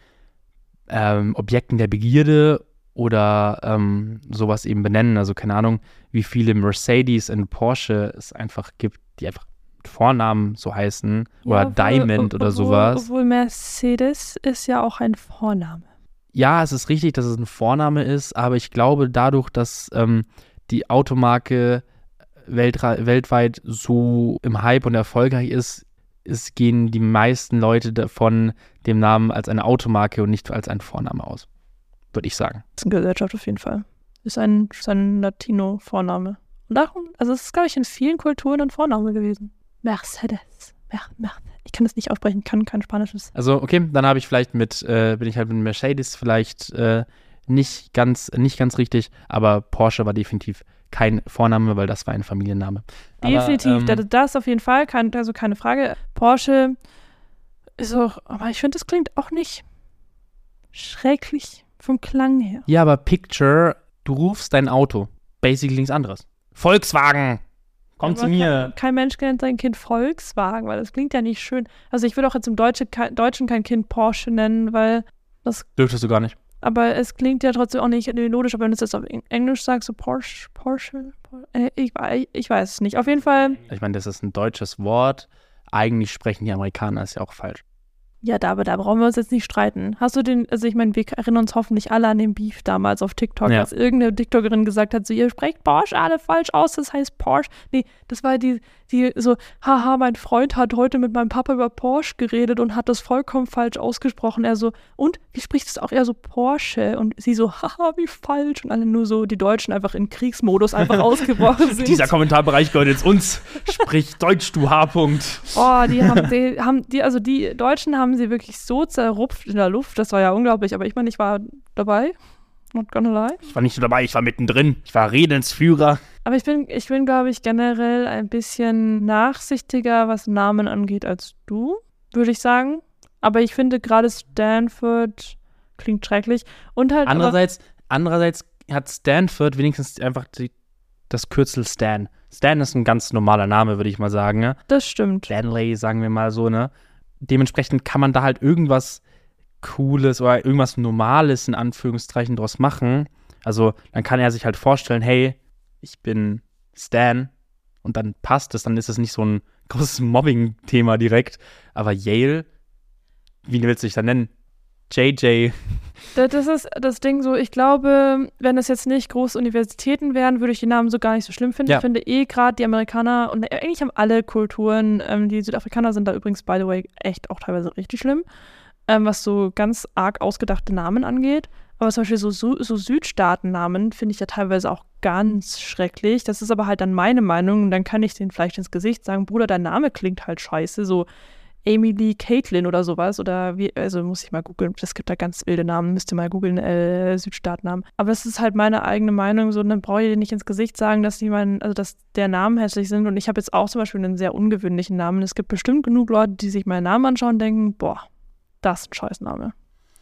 ähm, Objekten der Begierde oder ähm, sowas eben benennen. Also keine Ahnung, wie viele Mercedes und Porsche es einfach gibt, die einfach Vornamen so heißen oder Ja, obwohl- Diamond oder obwohl- sowas. Obwohl Mercedes ist ja auch ein Vorname. Ja, es ist richtig, dass es ein Vorname ist, aber ich glaube, dadurch, dass ähm, die Automarke weltra- weltweit so im Hype und erfolgreich ist, es gehen die meisten Leute davon dem Namen als eine Automarke und nicht als ein Vorname aus. Würde ich sagen. Das ist eine Gesellschaft auf jeden Fall. Ist ein, ist ein Latino-Vorname. Und darum, also es ist, glaube ich, in vielen Kulturen ein Vorname gewesen. Mercedes. Mer Mer ich kann das nicht aussprechen, kann kein Spanisches. Also, okay, dann habe ich vielleicht mit, äh, bin ich halt mit Mercedes vielleicht äh, nicht ganz, nicht ganz richtig, aber Porsche war definitiv kein Vorname, weil das war ein Familienname. Aber, Definitiv, ähm, das, auf jeden Fall, kein, also keine Frage. Porsche ist auch, aber ich finde, das klingt auch nicht schrecklich vom Klang her. Ja, aber Picture, du rufst dein Auto. Basically nichts anderes. Volkswagen! Komm zu mir. Kein, kein Mensch nennt sein Kind Volkswagen, weil das klingt ja nicht schön. Also ich würde auch jetzt im Deutsche, kein, Deutschen kein Kind Porsche nennen, weil Dürftest du gar nicht. Aber es klingt ja trotzdem auch nicht melodisch, aber wenn du es jetzt auf Eng- Englisch sagst, so Porsche, Porsche, Por- äh, ich, ich weiß es nicht. Auf jeden Fall, Ich meine, das ist ein deutsches Wort. Eigentlich sprechen die Amerikaner, ist ja auch falsch. Ja, da, aber da brauchen wir uns jetzt nicht streiten. Hast du den, also ich meine, wir erinnern uns hoffentlich alle an den Beef damals auf TikTok, Ja. dass irgendeine TikTokerin gesagt hat, so, ihr sprecht Porsche alle falsch aus, das heißt Porsche. Nee, das war die, die so, haha, mein Freund hat heute mit meinem Papa über Porsche geredet und hat das vollkommen falsch ausgesprochen. Er so, und, wie spricht es auch? Er so, Porsche. Und sie so, haha, wie falsch. Und alle nur so, die Deutschen einfach in Kriegsmodus einfach ausgebrochen sind. Dieser Kommentarbereich gehört jetzt uns. Sprich Deutsch, du H-Punkt. Oh, die haben, die haben, die, also die Deutschen haben sie wirklich so zerrupft in der Luft. Das war ja unglaublich. Aber ich meine, ich war dabei. Not gonna lie. Ich war nicht nur dabei, ich war mittendrin. Ich war Redensführer. Aber ich bin, ich bin, glaube ich, generell ein bisschen nachsichtiger, was Namen angeht, als du, würde ich sagen. Aber ich finde gerade Stanford klingt schrecklich. Und halt. Andererseits, andererseits hat Stanford wenigstens einfach die, das Kürzel Stan. Stan ist ein ganz normaler Name, würde ich mal sagen. Ne? das stimmt. Stanley, sagen wir mal so, ne? Dementsprechend kann man da halt irgendwas Cooles oder irgendwas Normales in Anführungszeichen draus machen. Also dann kann er sich halt vorstellen, hey, ich bin Stan und dann passt es, dann ist es nicht so ein großes Mobbing-Thema direkt. Aber Yale, wie willst du dich dann nennen? JJ. Da- Das ist das Ding so, ich glaube, wenn es jetzt nicht große Universitäten wären, würde ich die Namen so gar nicht so schlimm finden. Ja. Ich finde eh gerade die Amerikaner und eigentlich haben alle Kulturen, ähm, die Südafrikaner sind da übrigens, by the way, echt auch teilweise richtig schlimm, ähm, was so ganz arg ausgedachte Namen angeht. Aber zum Beispiel so, Su so Südstaatennamen finde ich ja teilweise auch ganz schrecklich. Das ist aber halt dann meine Meinung und dann kann ich denen vielleicht ins Gesicht sagen, Bruder, dein Name klingt halt scheiße, so Amy Lee Caitlin oder sowas. Oder wie, also muss ich mal googeln. Es gibt da ganz wilde Namen, müsst ihr mal googeln, äh, Südstaatnamen. Aber das ist halt meine eigene Meinung. So, dann brauche ich dir nicht ins Gesicht sagen, dass die mein, also dass der Namen hässlich sind. Und ich habe jetzt auch zum Beispiel einen sehr ungewöhnlichen Namen. Es gibt bestimmt genug Leute, die sich meinen Namen anschauen und denken, boah, das ist ein Scheißname.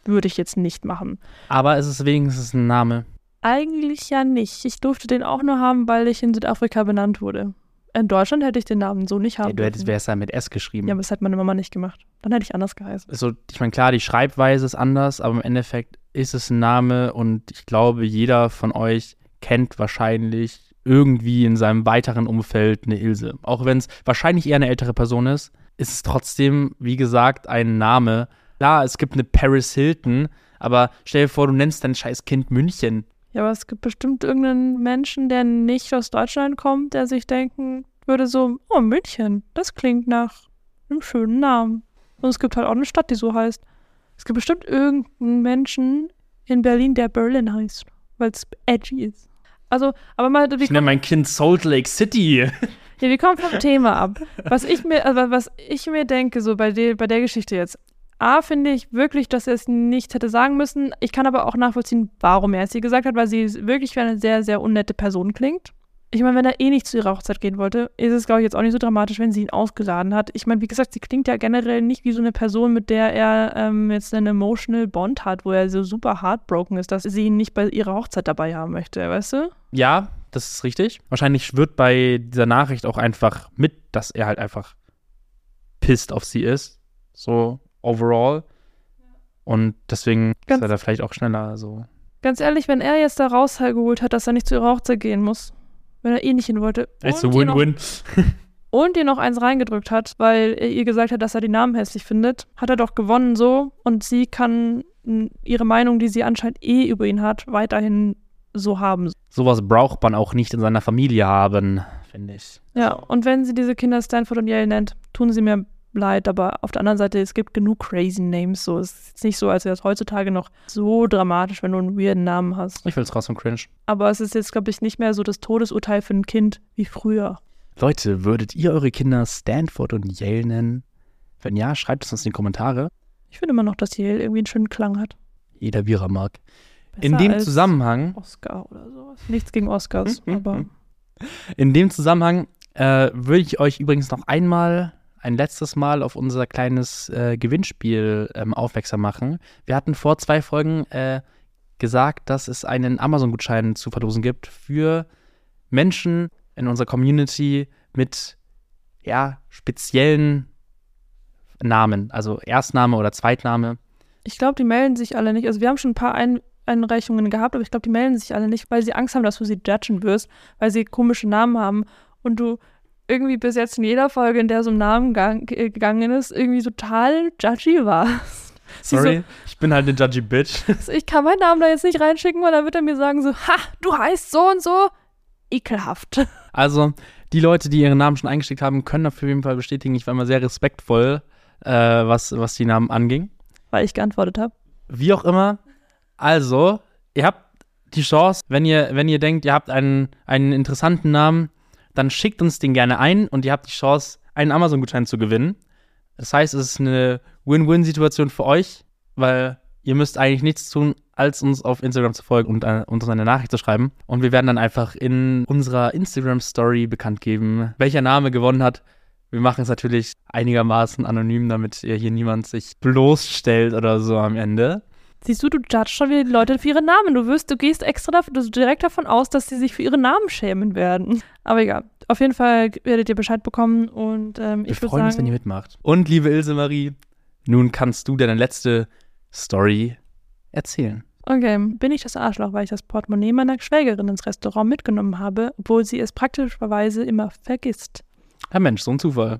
Würde ich jetzt nicht machen. Aber es ist wenigstens ein Name. Eigentlich ja nicht. Ich durfte den auch nur haben, weil ich in Südafrika benannt wurde. In Deutschland hätte ich den Namen so nicht haben Ja, du hättest, wärst ja mit S geschrieben. Ja, aber das hat meine Mama nicht gemacht. Dann hätte ich anders geheißen. also, ich meine, klar, die Schreibweise ist anders, aber im Endeffekt ist es ein Name und ich glaube, jeder von euch kennt wahrscheinlich irgendwie in seinem weiteren Umfeld eine Ilse. Auch wenn es wahrscheinlich eher eine ältere Person ist, ist es trotzdem, wie gesagt, ein Name. Klar, es gibt eine Paris Hilton, aber stell dir vor, du nennst dein scheiß Kind München. Ja, aber es gibt bestimmt irgendeinen Menschen, der nicht aus Deutschland kommt, der sich denken würde so, oh, München, das klingt nach einem schönen Namen. Und es gibt halt auch eine Stadt, die so heißt. Es gibt bestimmt irgendeinen Menschen in Berlin, der Berlin heißt, weil es edgy ist. Also, aber mal. Ich nenne mein Kind Salt Lake City. Ja, wir kommen vom Thema ab. Was ich mir, also was ich mir denke, so bei, de, bei der Geschichte jetzt. A, finde ich wirklich, dass er es nicht hätte sagen müssen. Ich kann aber auch nachvollziehen, warum er es ihr gesagt hat, weil sie wirklich wie eine sehr, sehr unnette Person klingt. Ich meine, wenn er eh nicht zu ihrer Hochzeit gehen wollte, ist es, glaube ich, jetzt auch nicht so dramatisch, wenn sie ihn ausgeladen hat. Ich meine, wie gesagt, sie klingt ja generell nicht wie so eine Person, mit der er ähm, jetzt einen emotional Bond hat, wo er so super heartbroken ist, dass sie ihn nicht bei ihrer Hochzeit dabei haben möchte, weißt du? Ja, das ist richtig. Wahrscheinlich schwirrt bei dieser Nachricht auch einfach mit, dass er halt einfach pissed auf sie ist. So overall. Und deswegen Ganz ist er da vielleicht auch schneller so. Ganz ehrlich, wenn er jetzt da rausgeholt hat, dass er nicht zu ihrer Hochzeit gehen muss, wenn er eh nicht hin wollte. Echt so Win-Win. und ihr noch eins reingedrückt hat, weil er ihr gesagt hat, dass er die Namen hässlich findet, hat er doch gewonnen so und sie kann ihre Meinung, die sie anscheinend eh über ihn hat, weiterhin so haben. Sowas braucht man auch nicht in seiner Familie haben, finde ich. Ja, und wenn sie diese Kinder Stanford und Yale nennt, tun sie mir leid, aber auf der anderen Seite, es gibt genug crazy Names. So, es ist nicht so, als wäre es heutzutage noch so dramatisch, wenn du einen weirden Namen hast. Ich will es trotzdem cringe. Aber es ist jetzt, glaube ich, nicht mehr so das Todesurteil für ein Kind wie früher. Leute, würdet ihr eure Kinder Stanford und Yale nennen? Wenn ja, schreibt es uns in die Kommentare. Ich finde immer noch, dass Yale irgendwie einen schönen Klang hat. Jeder wie er mag. Besser in dem Zusammenhang. Oscar oder sowas. Nichts gegen Oscars, aber. In dem Zusammenhang äh, würde ich euch übrigens noch einmal ein letztes Mal auf unser kleines äh, Gewinnspiel ähm, aufmerksam machen. Wir hatten vor zwei Folgen äh, gesagt, dass es einen Amazon-Gutschein zu verlosen gibt für Menschen in unserer Community mit ja, speziellen Namen, also Erstname oder Zweitname. Ich glaube, die melden sich alle nicht. Also wir haben schon ein paar ein Einreichungen gehabt, aber ich glaube, die melden sich alle nicht, weil sie Angst haben, dass du sie judgen wirst, weil sie komische Namen haben und du irgendwie bis jetzt in jeder Folge, in der so ein Namen äh, gegangen ist, irgendwie total judgy warst. Sorry, so, ich bin halt eine judgy Bitch. Also ich kann meinen Namen da jetzt nicht reinschicken, weil dann wird er mir sagen so, ha, du heißt so und so. Ekelhaft. Also, die Leute, die ihren Namen schon eingeschickt haben, können auf jeden Fall bestätigen, ich war immer sehr respektvoll, äh, was, was die Namen anging. Weil ich geantwortet habe. Wie auch immer. Also, ihr habt die Chance, wenn ihr, wenn ihr denkt, ihr habt einen, einen interessanten Namen, dann schickt uns den gerne ein und ihr habt die Chance, einen Amazon-Gutschein zu gewinnen. Das heißt, es ist eine Win-Win-Situation für euch, weil ihr müsst eigentlich nichts tun, als uns auf Instagram zu folgen und äh, uns eine Nachricht zu schreiben. Und wir werden dann einfach in unserer Instagram-Story bekannt geben, welcher Name gewonnen hat. Wir machen es natürlich einigermaßen anonym, damit hier niemand sich bloßstellt oder so am Ende. Siehst du, du judgst schon wieder die Leute für ihre Namen. Du wirst, du gehst extra davon, du direkt davon aus, dass sie sich für ihre Namen schämen werden. Aber egal. Auf jeden Fall werdet ihr Bescheid bekommen und ähm, ich Wir freuen uns, wenn ihr mitmacht. Und liebe Ilse Marie, nun kannst du deine letzte Story erzählen. Okay, bin ich das Arschloch, weil ich das Portemonnaie meiner Schwägerin ins Restaurant mitgenommen habe, obwohl sie es praktischerweise immer vergisst. Herr Mensch, so ein Zufall.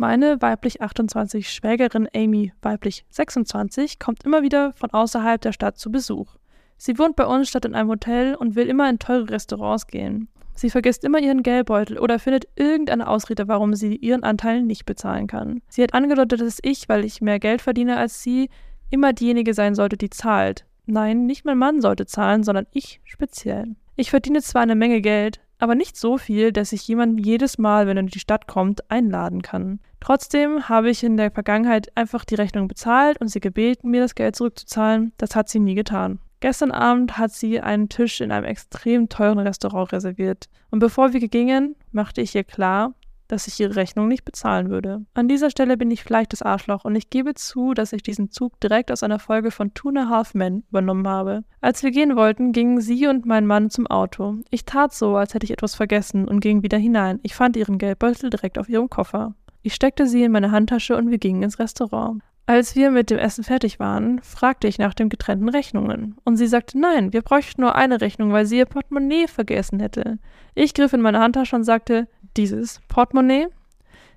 Meine weiblich 28 Schwägerin Amy, weiblich 26, kommt immer wieder von außerhalb der Stadt zu Besuch. Sie wohnt bei uns statt in einem Hotel und will immer in teure Restaurants gehen. Sie vergisst immer ihren Geldbeutel oder findet irgendeine Ausrede, warum sie ihren Anteil nicht bezahlen kann. Sie hat angedeutet, dass ich, weil ich mehr Geld verdiene als sie, immer diejenige sein sollte, die zahlt. Nein, nicht mein Mann sollte zahlen, sondern ich speziell. Ich verdiene zwar eine Menge Geld, aber nicht so viel, dass ich jemanden jedes Mal, wenn er in die Stadt kommt, einladen kann. Trotzdem habe ich in der Vergangenheit einfach die Rechnung bezahlt und sie gebeten, mir das Geld zurückzuzahlen. Das hat sie nie getan. Gestern Abend hat sie einen Tisch in einem extrem teuren Restaurant reserviert. Und bevor wir gingen, machte ich ihr klar, dass ich ihre Rechnung nicht bezahlen würde. An dieser Stelle bin ich vielleicht das Arschloch und ich gebe zu, dass ich diesen Zug direkt aus einer Folge von Two and a Half Men übernommen habe. Als wir gehen wollten, gingen sie und mein Mann zum Auto. Ich tat so, als hätte ich etwas vergessen und ging wieder hinein. Ich fand ihren Geldbeutel direkt auf ihrem Koffer. Ich steckte sie in meine Handtasche und wir gingen ins Restaurant. Als wir mit dem Essen fertig waren, fragte ich nach den getrennten Rechnungen. Und sie sagte, nein, wir bräuchten nur eine Rechnung, weil sie ihr Portemonnaie vergessen hätte. Ich griff in meine Handtasche und sagte, dieses Portemonnaie?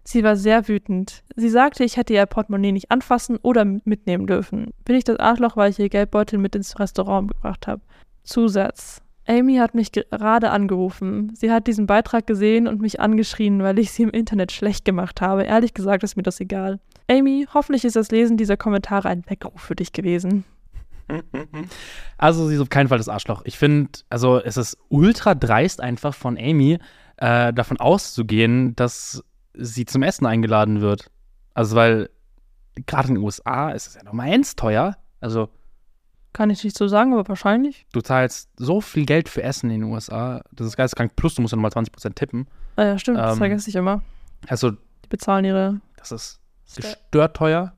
Sie war sehr wütend. Sie sagte, ich hätte ihr Portemonnaie nicht anfassen oder mitnehmen dürfen. Bin ich das Arschloch, weil ich ihr Geldbeutel mit ins Restaurant gebracht habe. Zusatz. Amy hat mich gerade angerufen. Sie hat diesen Beitrag gesehen und mich angeschrien, weil ich sie im Internet schlecht gemacht habe. Ehrlich gesagt ist mir das egal. Amy, hoffentlich ist das Lesen dieser Kommentare ein Weckruf für dich gewesen. Also, sie ist auf keinen Fall das Arschloch. Ich finde, also, es ist ultra dreist einfach von Amy, äh, davon auszugehen, dass sie zum Essen eingeladen wird. Also, weil gerade in den USA ist es ja nochmal eins teuer. Also, kann ich nicht so sagen, aber wahrscheinlich. Du zahlst so viel Geld für Essen in den USA. Das ist geisteskrank. Plus, du musst ja nochmal 20% tippen. Ah ja, stimmt. Ähm, das vergesse ich immer. Also. Die bezahlen ihre. Das ist gestört teuer.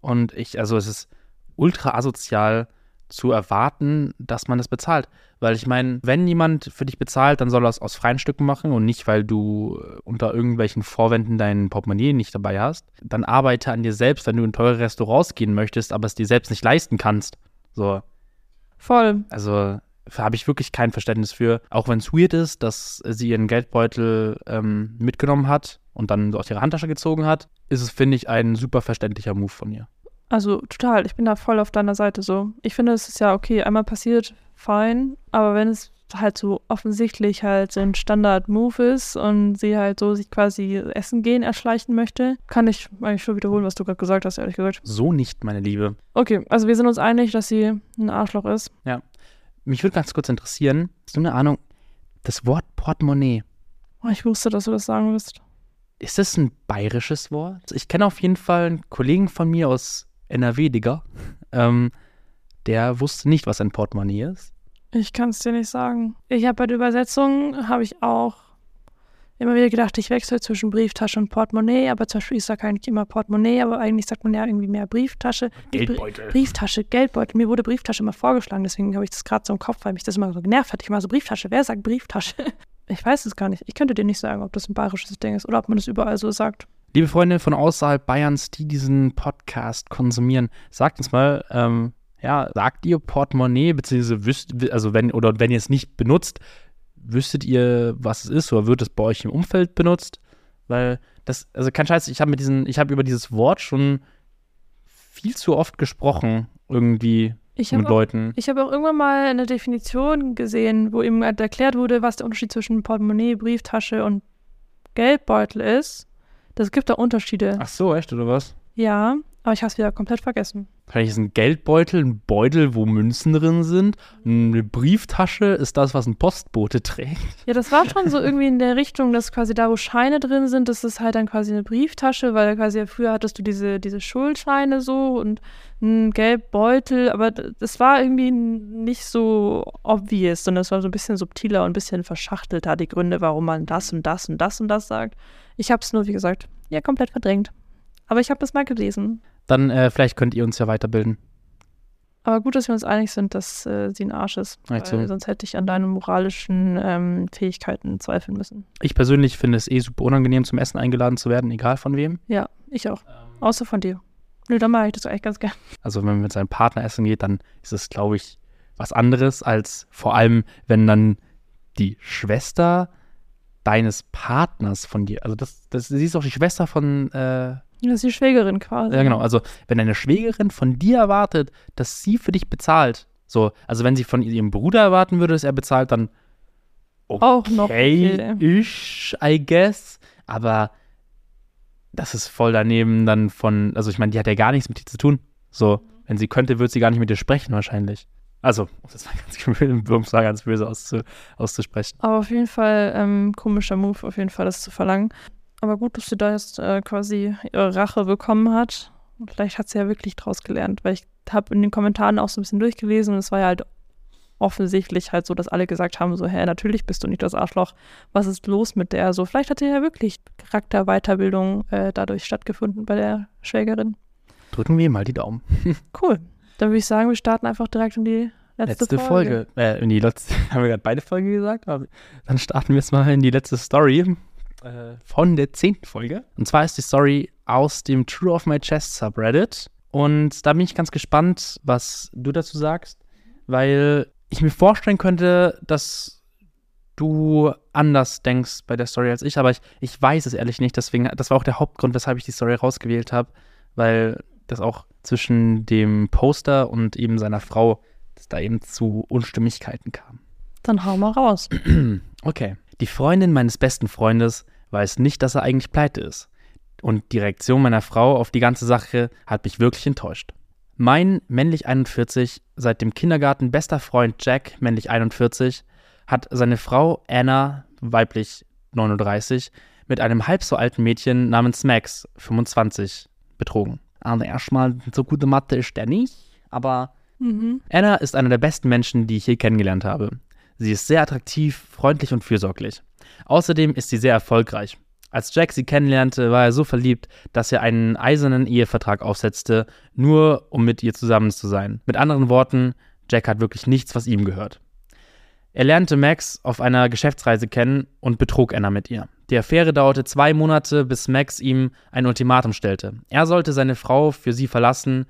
Und ich, also, es ist ultra asozial zu erwarten, dass man das bezahlt. Weil ich meine, wenn jemand für dich bezahlt, dann soll er es aus freien Stücken machen und nicht, weil du äh, unter irgendwelchen Vorwänden dein Portemonnaie nicht dabei hast. Dann arbeite an dir selbst, wenn du in teure Restaurants gehen möchtest, aber es dir selbst nicht leisten kannst. So. Voll. Also habe ich wirklich kein Verständnis für. Auch wenn es weird ist, dass sie ihren Geldbeutel ähm, mitgenommen hat und dann so aus ihrer Handtasche gezogen hat, ist es, finde ich, ein super verständlicher Move von ihr. Also total, ich bin da voll auf deiner Seite so. Ich finde, es ist ja okay, einmal passiert, fein, aber wenn es halt so offensichtlich halt so ein Standard-Move ist und sie halt so sich quasi Essen gehen erschleichen möchte, kann ich eigentlich schon wiederholen, was du gerade gesagt hast, ehrlich gesagt. So nicht, meine Liebe. Okay, also wir sind uns einig, dass sie ein Arschloch ist. Ja. Mich würde ganz kurz interessieren, hast du eine Ahnung, das Wort Portemonnaie. Oh, ich wusste, dass du das sagen wirst. Ist das ein bayerisches Wort? Ich kenne auf jeden Fall einen Kollegen von mir aus NRW, Digga. Ähm, der wusste nicht, was ein Portemonnaie ist. Ich kann es dir nicht sagen. Ich habe bei der Übersetzung, habe ich auch immer wieder gedacht, ich wechsle zwischen Brieftasche und Portemonnaie, aber zum Beispiel ich sage eigentlich immer Portemonnaie, aber eigentlich sagt man ja irgendwie mehr Brieftasche. Geldbeutel. Brieftasche, Geldbeutel. Mir wurde Brieftasche immer vorgeschlagen, deswegen habe ich das gerade so im Kopf, weil mich das immer so genervt hat. Ich war so Brieftasche, wer sagt Brieftasche? Ich weiß es gar nicht. Ich könnte dir nicht sagen, ob das ein bayerisches Ding ist oder ob man das überall so sagt. Liebe Freunde von außerhalb Bayerns, die diesen Podcast konsumieren, sagt uns mal, ähm, ja, sagt ihr Portemonnaie, beziehungsweise wüsst, also wenn, oder wenn ihr es nicht benutzt, wüsstet ihr, was es ist, oder wird es bei euch im Umfeld benutzt? Weil das, also kein Scheiß, ich habe mit diesen, ich habe über dieses Wort schon viel zu oft gesprochen, irgendwie ich mit Leuten. ich habe auch irgendwann mal eine Definition gesehen, wo eben erklärt wurde, was der Unterschied zwischen Portemonnaie, Brieftasche und Geldbeutel ist. Das gibt da Unterschiede. Ach so, echt, oder was? Ja, aber ich habe es wieder komplett vergessen. Vielleicht ist ein Geldbeutel ein Beutel, wo Münzen drin sind. Eine Brieftasche ist das, was ein Postbote trägt. Ja, das war schon so irgendwie in der Richtung, dass quasi da, wo Scheine drin sind, das ist halt dann quasi eine Brieftasche, weil quasi früher hattest du diese, diese Schuldscheine so und ein Geldbeutel, aber das war irgendwie nicht so obvious, sondern es war so ein bisschen subtiler und ein bisschen verschachtelter, die Gründe, warum man das und das und das und das sagt. Ich habe es nur, wie gesagt, ja, komplett verdrängt. Aber ich habe das mal gelesen. Dann äh, vielleicht könnt ihr uns ja weiterbilden. Aber gut, dass wir uns einig sind, dass äh, sie ein Arsch ist. Weil so. Sonst hätte ich an deinen moralischen ähm, Fähigkeiten zweifeln müssen. Ich persönlich finde es eh super unangenehm, zum Essen eingeladen zu werden, egal von wem. Ja, ich auch. Ähm. Außer von dir. Nö, dann mache ich das eigentlich ganz gern. Also wenn man mit seinem Partner essen geht, dann ist es, glaube ich, was anderes, als vor allem, wenn dann die Schwester deines Partners von dir, also das, das sie ist auch die Schwester von äh, das ist die Schwägerin quasi. Ja, genau. Also, wenn deine Schwägerin von dir erwartet, dass sie für dich bezahlt, so, also wenn sie von ihrem Bruder erwarten würde, dass er bezahlt, dann okay, auch noch okay. ich, I guess. Aber das ist voll daneben dann von, also ich meine, die hat ja gar nichts mit dir zu tun. So, wenn sie könnte, würde sie gar nicht mit dir sprechen wahrscheinlich. Also, das war ganz, war ganz böse auszu, auszusprechen. Aber auf jeden Fall ähm, komischer Move, auf jeden Fall das zu verlangen. Aber gut, dass sie da jetzt äh, quasi ihre Rache bekommen hat. Und vielleicht hat sie ja wirklich draus gelernt, weil ich habe in den Kommentaren auch so ein bisschen durchgelesen und es war ja halt offensichtlich halt so, dass alle gesagt haben, so, hä, natürlich bist du nicht das Arschloch. Was ist los mit der? So, vielleicht hat sie ja wirklich Charakterweiterbildung äh, dadurch stattgefunden bei der Schwägerin. Drücken wir mal die Daumen. cool. Dann würde ich sagen, wir starten einfach direkt in die letzte, letzte Folge. Folge. Äh, in die letzte, haben wir gerade beide Folgen gesagt, aber dann starten wir jetzt mal in die letzte Story. Äh, von der zehnten Folge. Und zwar ist die Story aus dem True of My Chest Subreddit. Und da bin ich ganz gespannt, was du dazu sagst, weil ich mir vorstellen könnte, dass du anders denkst bei der Story als ich, aber ich, ich weiß es ehrlich nicht. Deswegen, das war auch der Hauptgrund, weshalb ich die Story rausgewählt habe, weil das auch zwischen dem Poster und eben seiner Frau, dass da eben zu Unstimmigkeiten kam. Dann hau mal raus. Okay. Die Freundin meines besten Freundes weiß nicht, dass er eigentlich pleite ist. Und die Reaktion meiner Frau auf die ganze Sache hat mich wirklich enttäuscht. Mein männlich 41, seit dem Kindergarten bester Freund Jack, männlich 41, hat seine Frau Anna, weiblich 39, mit einem halb so alten Mädchen namens Max, 25, betrogen. Also erstmal, so gute Mathe ist der nicht, aber Mhm. Anna ist einer der besten Menschen, die ich je kennengelernt habe. Sie ist sehr attraktiv, freundlich und fürsorglich. Außerdem ist sie sehr erfolgreich. Als Jack sie kennenlernte, war er so verliebt, dass er einen eisernen Ehevertrag aufsetzte, nur um mit ihr zusammen zu sein. Mit anderen Worten, Jack hat wirklich nichts, was ihm gehört. Er lernte Max auf einer Geschäftsreise kennen und betrog Anna mit ihr. Die Affäre dauerte zwei Monate, bis Max ihm ein Ultimatum stellte. Er sollte seine Frau für sie verlassen,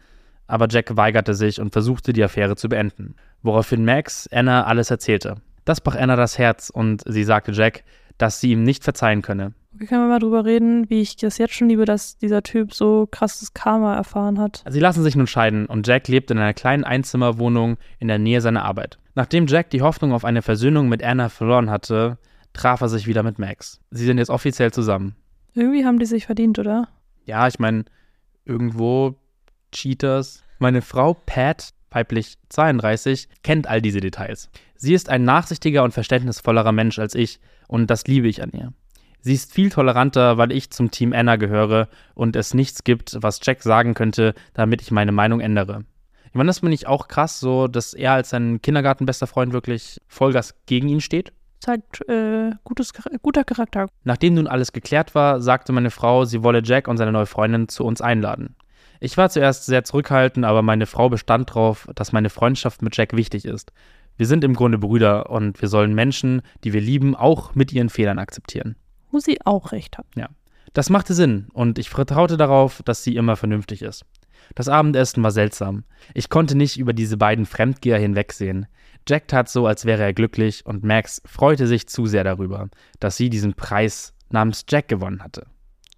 aber Jack weigerte sich und versuchte, die Affäre zu beenden. Woraufhin Max Anna alles erzählte. Das brach Anna das Herz und sie sagte Jack, dass sie ihm nicht verzeihen könne. Okay, können wir mal drüber reden, wie ich das jetzt schon liebe, dass dieser Typ so krasses Karma erfahren hat. Sie lassen sich nun scheiden und Jack lebt in einer kleinen Einzimmerwohnung in der Nähe seiner Arbeit. Nachdem Jack die Hoffnung auf eine Versöhnung mit Anna verloren hatte, traf er sich wieder mit Max. Sie sind jetzt offiziell zusammen. Irgendwie haben die sich verdient, oder? Ja, ich meine, irgendwo Cheaters. Meine Frau Pat, weiblich 32, kennt all diese Details. Sie ist ein nachsichtiger und verständnisvollerer Mensch als ich und das liebe ich an ihr. Sie ist viel toleranter, weil ich zum Team Anna gehöre und es nichts gibt, was Jack sagen könnte, damit ich meine Meinung ändere. Ich meine, das finde ich auch krass, so dass er als sein Kindergartenbester Freund wirklich Vollgas gegen ihn steht. Ist halt äh, gutes, guter Charakter. Nachdem nun alles geklärt war, sagte meine Frau, sie wolle Jack und seine neue Freundin zu uns einladen. Ich war zuerst sehr zurückhaltend, aber meine Frau bestand darauf, dass meine Freundschaft mit Jack wichtig ist. Wir sind im Grunde Brüder und wir sollen Menschen, die wir lieben, auch mit ihren Fehlern akzeptieren. Wo sie auch recht hat. Das machte Sinn und ich vertraute darauf, dass sie immer vernünftig ist. Das Abendessen war seltsam. Ich konnte nicht über diese beiden Fremdgeher hinwegsehen. Jack tat so, als wäre er glücklich und Max freute sich zu sehr darüber, dass sie diesen Preis namens Jack gewonnen hatte.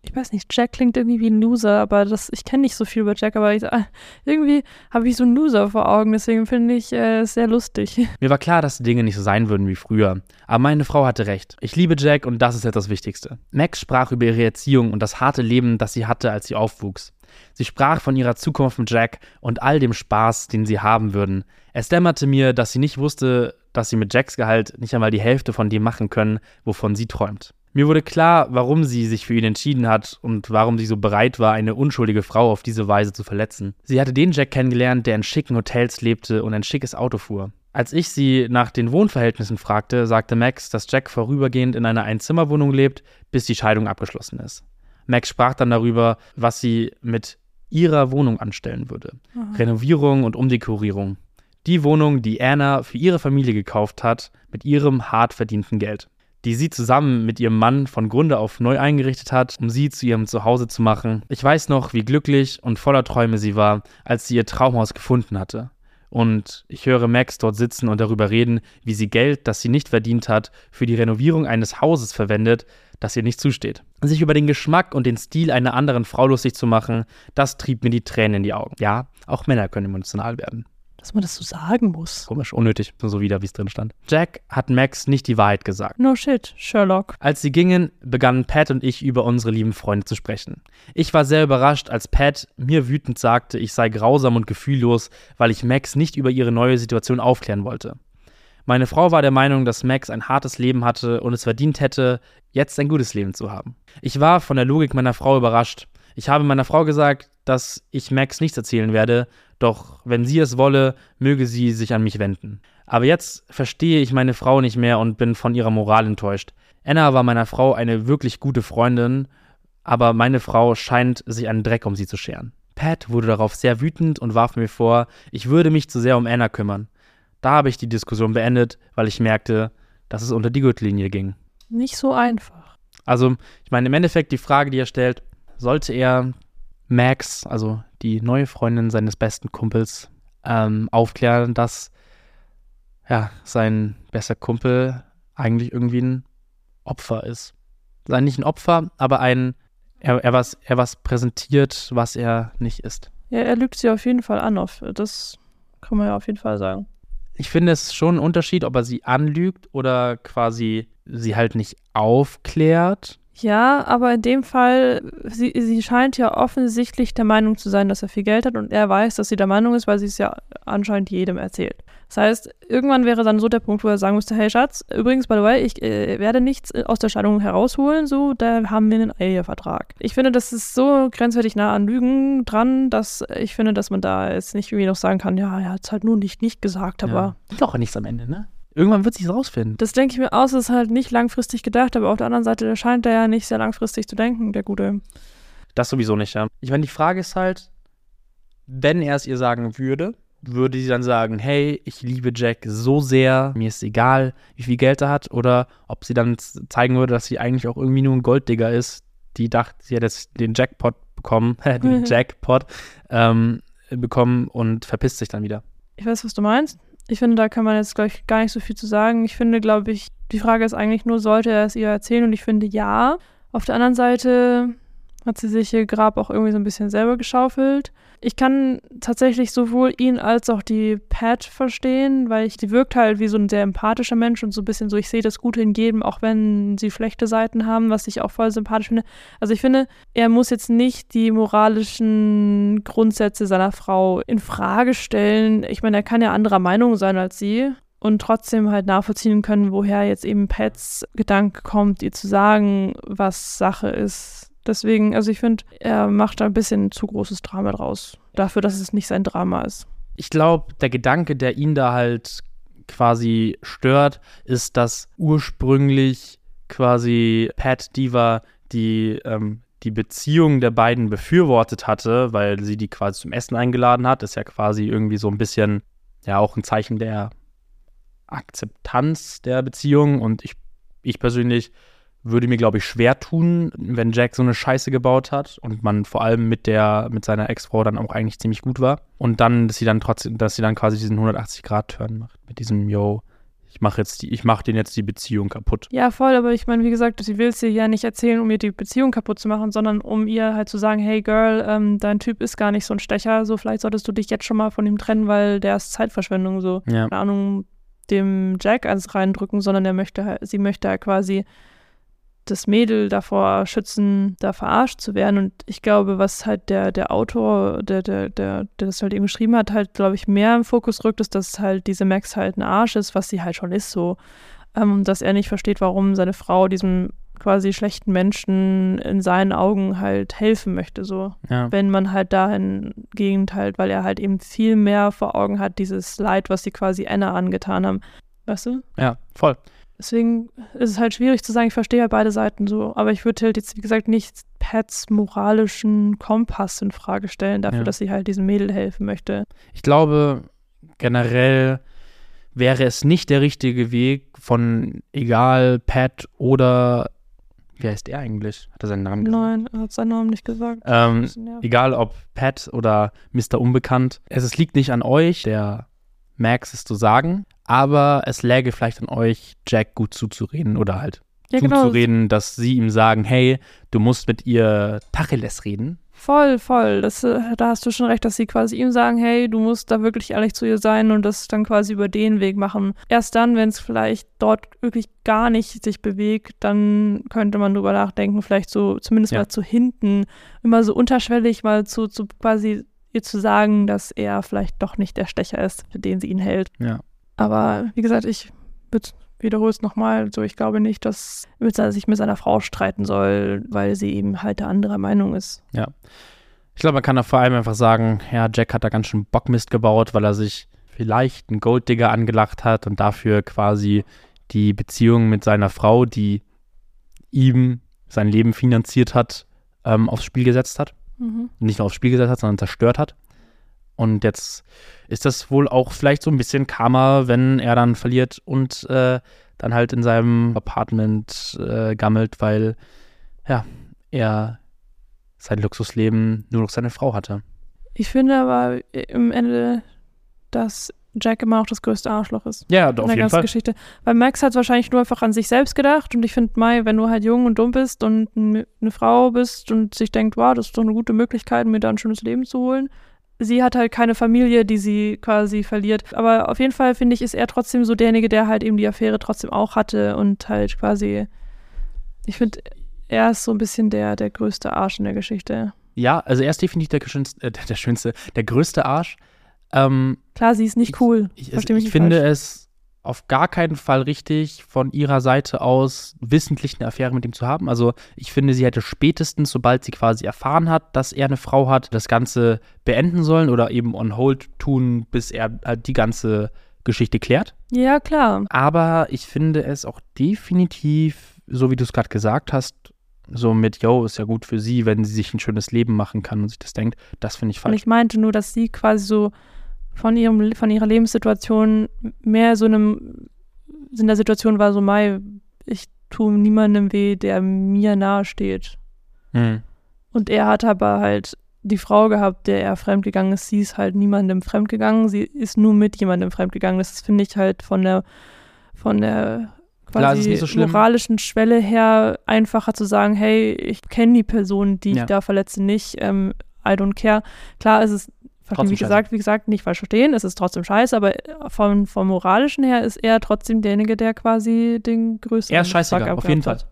Ich weiß nicht, Jack klingt irgendwie wie ein Loser, aber das, ich kenne nicht so viel über Jack, aber ich, äh, irgendwie habe ich so einen Loser vor Augen, deswegen finde ich äh, es sehr lustig. Mir war klar, dass die Dinge nicht so sein würden wie früher. Aber meine Frau hatte recht. Ich liebe Jack und das ist jetzt das Wichtigste. Max sprach über ihre Erziehung und das harte Leben, das sie hatte, als sie aufwuchs. Sie sprach von ihrer Zukunft mit Jack und all dem Spaß, den sie haben würden. Es dämmerte mir, dass sie nicht wusste, dass sie mit Jacks Gehalt nicht einmal die Hälfte von dem machen können, wovon sie träumt. Mir wurde klar, warum sie sich für ihn entschieden hat und warum sie so bereit war, eine unschuldige Frau auf diese Weise zu verletzen. Sie hatte den Jack kennengelernt, der in schicken Hotels lebte und ein schickes Auto fuhr. Als ich sie nach den Wohnverhältnissen fragte, sagte Max, dass Jack vorübergehend in einer Einzimmerwohnung lebt, bis die Scheidung abgeschlossen ist. Max sprach dann darüber, was sie mit ihrer Wohnung anstellen würde. Renovierung und Umdekorierung. Die Wohnung, die Anna für ihre Familie gekauft hat, mit ihrem hart verdienten Geld. Die sie zusammen mit ihrem Mann von Grunde auf neu eingerichtet hat, um sie zu ihrem Zuhause zu machen. Ich weiß noch, wie glücklich und voller Träume sie war, als sie ihr Traumhaus gefunden hatte. Und ich höre Max dort sitzen und darüber reden, wie sie Geld, das sie nicht verdient hat, für die Renovierung eines Hauses verwendet, das ihr nicht zusteht. Sich über den Geschmack und den Stil einer anderen Frau lustig zu machen, das trieb mir die Tränen in die Augen. Ja, auch Männer können emotional werden. Dass man das so sagen muss. Komisch, unnötig, so wieder, wie es drin stand. Jack hat Max nicht die Wahrheit gesagt. No shit, Sherlock. Als sie gingen, begannen Pat und ich über unsere lieben Freunde zu sprechen. Ich war sehr überrascht, als Pat mir wütend sagte, ich sei grausam und gefühllos, weil ich Max nicht über ihre neue Situation aufklären wollte. Meine Frau war der Meinung, dass Max ein hartes Leben hatte und es verdient hätte, jetzt ein gutes Leben zu haben. Ich war von der Logik meiner Frau überrascht. Ich habe meiner Frau gesagt, dass ich Max nichts erzählen werde, doch wenn sie es wolle, möge sie sich an mich wenden. Aber jetzt verstehe ich meine Frau nicht mehr und bin von ihrer Moral enttäuscht. Anna war meiner Frau eine wirklich gute Freundin, aber meine Frau scheint sich einen Dreck um sie zu scheren. Pat wurde darauf sehr wütend und warf mir vor, ich würde mich zu sehr um Anna kümmern. Da habe ich die Diskussion beendet, weil ich merkte, dass es unter die Gürtellinie ging. Nicht so einfach. Also, ich meine, im Endeffekt die Frage, die er stellt, sollte er Max, also die neue Freundin seines besten Kumpels, ähm, aufklären, dass ja, sein bester Kumpel eigentlich irgendwie ein Opfer ist. Sein nicht ein Opfer, aber ein, er, er, was, er was präsentiert, was er nicht ist. Ja, er lügt sie auf jeden Fall an. Auf, das kann man ja auf jeden Fall sagen. Ich finde es schon ein Unterschied, ob er sie anlügt oder quasi sie halt nicht aufklärt. Ja, aber in dem Fall, sie, sie scheint ja offensichtlich der Meinung zu sein, dass er viel Geld hat und er weiß, dass sie der Meinung ist, weil sie es ja anscheinend jedem erzählt. Das heißt, irgendwann wäre dann so der Punkt, wo er sagen müsste, hey Schatz, übrigens, by the way, ich äh, werde nichts aus der Scheidung herausholen, so, da haben wir einen Ehevertrag. Ich finde, das ist so grenzwertig nah an Lügen dran, dass ich finde, dass man da jetzt nicht irgendwie noch sagen kann, ja, er hat es halt nur nicht, nicht gesagt, aber. Ja. Doch nichts am Ende, ne? Irgendwann wird sich rausfinden. Das denke ich mir aus, ist halt nicht langfristig gedacht, aber auf der anderen Seite scheint er ja nicht sehr langfristig zu denken, der Gute. Das sowieso nicht, ja. Ich meine, die Frage ist halt, wenn er es ihr sagen würde, würde sie dann sagen, hey, ich liebe Jack so sehr, mir ist egal, wie viel Geld er hat, oder ob sie dann zeigen würde, dass sie eigentlich auch irgendwie nur ein Golddigger ist, die dachte, sie hätte den Jackpot bekommen, den. Jackpot ähm, bekommen und verpisst sich dann wieder. Ich weiß, was du meinst. Ich finde, da kann man jetzt, glaube ich, gar nicht so viel zu sagen. Ich finde, glaube ich, die Frage ist eigentlich nur, sollte er es ihr erzählen? Und ich finde, ja. Auf der anderen Seite hat sie sich ihr Grab auch irgendwie so ein bisschen selber geschaufelt. Ich kann tatsächlich sowohl ihn als auch die Pat verstehen, weil ich, die wirkt halt wie so ein sehr empathischer Mensch und so ein bisschen so, ich sehe das Gute in jedem, auch wenn sie schlechte Seiten haben, was ich auch voll sympathisch finde. Also ich finde, er muss jetzt nicht die moralischen Grundsätze seiner Frau in Frage stellen. Ich meine, er kann ja anderer Meinung sein als sie und trotzdem halt nachvollziehen können, woher jetzt eben Pats Gedanke kommt, ihr zu sagen, was Sache ist Deswegen, also ich finde, er macht da ein bisschen zu großes Drama draus. Dafür, dass es nicht sein Drama ist. Ich glaube, der Gedanke, der ihn da halt quasi stört, ist, dass ursprünglich quasi Pat Diva die, ähm, die Beziehung der beiden befürwortet hatte, weil sie die quasi zum Essen eingeladen hat. Ist ja quasi irgendwie so ein bisschen, ja, auch ein Zeichen der Akzeptanz der Beziehung. Und ich, ich persönlich würde mir, glaube ich, schwer tun, wenn Jack so eine Scheiße gebaut hat und man vor allem mit der, mit seiner Ex-Frau dann auch eigentlich ziemlich gut war. Und dann, dass sie dann trotzdem, dass sie dann quasi diesen 180-Grad-Turn macht. Mit diesem, yo, ich mache jetzt die, ich mache den jetzt die Beziehung kaputt. Ja, voll, aber ich meine, wie gesagt, sie will es ihr ja nicht erzählen, um ihr die Beziehung kaputt zu machen, sondern um ihr halt zu sagen, hey Girl, ähm, dein Typ ist gar nicht so ein Stecher, so vielleicht solltest du dich jetzt schon mal von ihm trennen, weil der ist Zeitverschwendung, so. Ja. Keine Ahnung, dem Jack eins reindrücken, sondern er möchte sie möchte halt quasi das Mädel davor schützen, da verarscht zu werden. Und ich glaube, was halt der, der Autor, der, der, der, der das halt eben geschrieben hat, halt, glaube ich, mehr im Fokus rückt, ist, dass halt diese Max halt ein Arsch ist, was sie halt schon ist so. Ähm, dass er nicht versteht, warum seine Frau diesem quasi schlechten Menschen in seinen Augen halt helfen möchte, so. Ja. Wenn man halt dahingehend halt, weil er halt eben viel mehr vor Augen hat, dieses Leid, was sie quasi Anna angetan haben. Weißt du? Ja, voll. Deswegen ist es halt schwierig zu sagen, ich verstehe ja beide Seiten so. Aber ich würde halt jetzt, wie gesagt, nicht Pats moralischen Kompass in Frage stellen, dafür, ja. dass sie halt diesem Mädel helfen möchte. Ich glaube, generell wäre es nicht der richtige Weg von egal Pat oder wie heißt er eigentlich? Hat er seinen Namen gesagt? Nein, er hat seinen Namen nicht gesagt. Ähm, egal ob Pat oder Mr. Unbekannt. Es, es liegt nicht an euch, der Max es zu sagen, aber es läge vielleicht an euch, Jack gut zuzureden oder halt ja, genau. zuzureden, genau. dass sie ihm sagen, hey, du musst mit ihr Tacheles reden. Voll, voll. Das, äh, da hast du schon recht, dass sie quasi ihm sagen, hey, du musst da wirklich ehrlich zu ihr sein und das dann quasi über den Weg machen. Erst dann, wenn es vielleicht dort wirklich gar nicht sich bewegt, dann könnte man drüber nachdenken, vielleicht so zumindest ja. mal zu hinten, immer so unterschwellig mal zu, zu quasi ihr zu sagen, dass er vielleicht doch nicht der Stecher ist, für den sie ihn hält. Ja. Aber wie gesagt, ich wiederhole es nochmal, so ich glaube nicht, dass er sich mit seiner Frau streiten soll, weil sie eben halt der anderer Meinung ist. Ja. Ich glaube, man kann da vor allem einfach sagen, ja, Jack hat da ganz schön Bockmist gebaut, weil er sich vielleicht einen Golddigger angelacht hat und dafür quasi die Beziehung mit seiner Frau, die ihm sein Leben finanziert hat, ähm, aufs Spiel gesetzt hat. Mhm. Nicht nur aufs Spiel gesetzt hat, sondern zerstört hat. Und jetzt ist das wohl auch vielleicht so ein bisschen Karma, wenn er dann verliert und äh, dann halt in seinem Apartment äh, gammelt, weil ja, er sein Luxusleben nur noch seine Frau hatte. Ich finde aber im Ende, dass Jack immer noch das größte Arschloch ist. Ja, in auf der jeden ganzen Fall. Geschichte. Weil Max hat wahrscheinlich nur einfach an sich selbst gedacht und ich finde, Mai, wenn du halt jung und dumm bist und eine Frau bist und sich denkt, wow, das ist doch eine gute Möglichkeit, mir da ein schönes Leben zu holen. Sie hat halt keine Familie, die sie quasi verliert. Aber auf jeden Fall finde ich, ist er trotzdem so derjenige, der halt eben die Affäre trotzdem auch hatte und halt quasi, ich finde, er ist so ein bisschen der, der größte Arsch in der Geschichte. Ja, also er ist definitiv der, schönste, äh, der, schönste, der größte Arsch. Ähm, Klar, sie ist nicht cool. ich Versteh ich nicht finde es auf gar keinen Fall richtig, von ihrer Seite aus wissentlich eine Affäre mit ihm zu haben. Also ich finde, sie hätte spätestens, sobald sie quasi erfahren hat, dass er eine Frau hat, das Ganze beenden sollen oder eben on hold tun, bis er halt die ganze Geschichte klärt. Ja, klar. Aber ich finde es auch definitiv, so wie du es gerade gesagt hast, so mit, yo, ist ja gut für sie, wenn sie sich ein schönes Leben machen kann und sich das denkt, das finde ich Und falsch. ich meinte nur, dass sie quasi so von, ihrem, von ihrer Lebenssituation mehr so einem, in der Situation war, so, Mai, ich tue niemandem weh, der mir nahe steht. Hm. Und er hat aber halt die Frau gehabt, der er fremdgegangen ist. Sie ist halt niemandem fremdgegangen. Sie ist nur mit jemandem fremdgegangen. Das finde ich halt von der, von der es quasi so moralischen Schwelle her einfacher zu sagen, hey, ich kenne die Person, die Ja. ich da verletze, nicht. Ähm, I don't care. Klar, es ist, Trotzdem wie scheiße. gesagt, wie gesagt, nicht falsch verstehen, es ist trotzdem scheiße, aber vom, vom moralischen her ist er trotzdem derjenige, der quasi den größten Er ist Fuck-up auf jeden hat.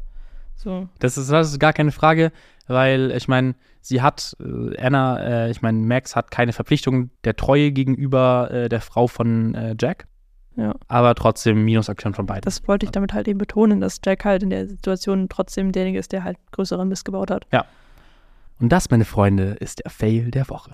So. Das ist, das ist gar keine Frage, weil ich meine, sie hat, äh, Anna, äh, ich meine, Max hat keine Verpflichtung der Treue gegenüber äh, der Frau von äh, Jack, Ja. aber trotzdem Minusaktion von beiden. Das wollte ich damit halt eben betonen, dass Jack halt in der Situation trotzdem derjenige ist, der halt größeren Mist gebaut hat. Und das, meine Freunde, ist der Fail der Woche.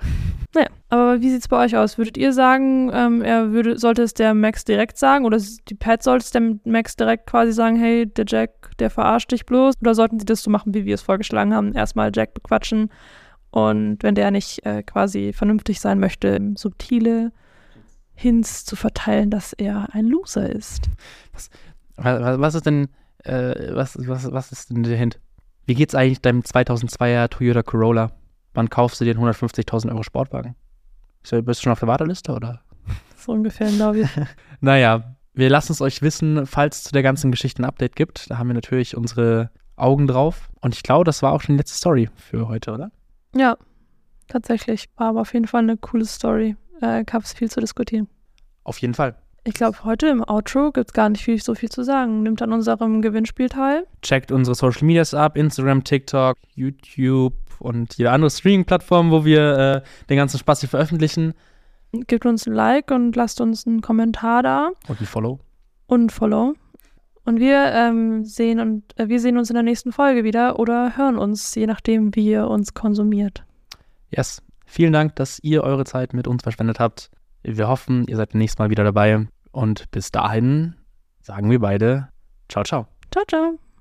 Naja, aber wie sieht's bei euch aus? Würdet ihr sagen, ähm, er würde, sollte es der Max direkt sagen oder die Pat sollte es dem Max direkt quasi sagen, hey, der Jack, der verarscht dich bloß? Oder sollten sie das so machen, wie wir es vorgeschlagen haben? Erstmal Jack bequatschen und wenn der nicht äh, quasi vernünftig sein möchte, subtile Hints zu verteilen, dass er ein Loser ist. Was, was ist denn, äh, was, was, was ist denn der Hint? Wie geht's eigentlich deinem 2002er Toyota Corolla? Wann kaufst du dir einen 150.000 Euro Sportwagen? Ja- Bist du schon auf der Warteliste oder? So ungefähr, glaube ich. Naja, wir lassen es euch wissen, falls es zu der ganzen Geschichte ein Update gibt. Da haben wir natürlich unsere Augen drauf. Und ich glaube, das war auch schon die letzte Story für heute, oder? Ja, tatsächlich. War aber auf jeden Fall eine coole Story. Äh, Gab es viel zu diskutieren. Auf jeden Fall. Ich glaube, heute im Outro gibt es gar nicht viel, so viel zu sagen. Nimmt an unserem Gewinnspiel teil. Checkt unsere Social Medias ab: Instagram, TikTok, YouTube und jede andere Streaming-Plattform, wo wir äh, den ganzen Spaß hier veröffentlichen. Gebt uns ein Like und lasst uns einen Kommentar da Und ein Follow. und ein Follow. Und wir ähm, sehen und äh, wir sehen uns in der nächsten Folge wieder oder hören uns, je nachdem, wie ihr uns konsumiert. Yes. Vielen Dank, dass ihr eure Zeit mit uns verschwendet habt. Wir hoffen, ihr seid nächstes Mal wieder dabei. Und bis dahin sagen wir beide Ciao, ciao. Ciao, ciao.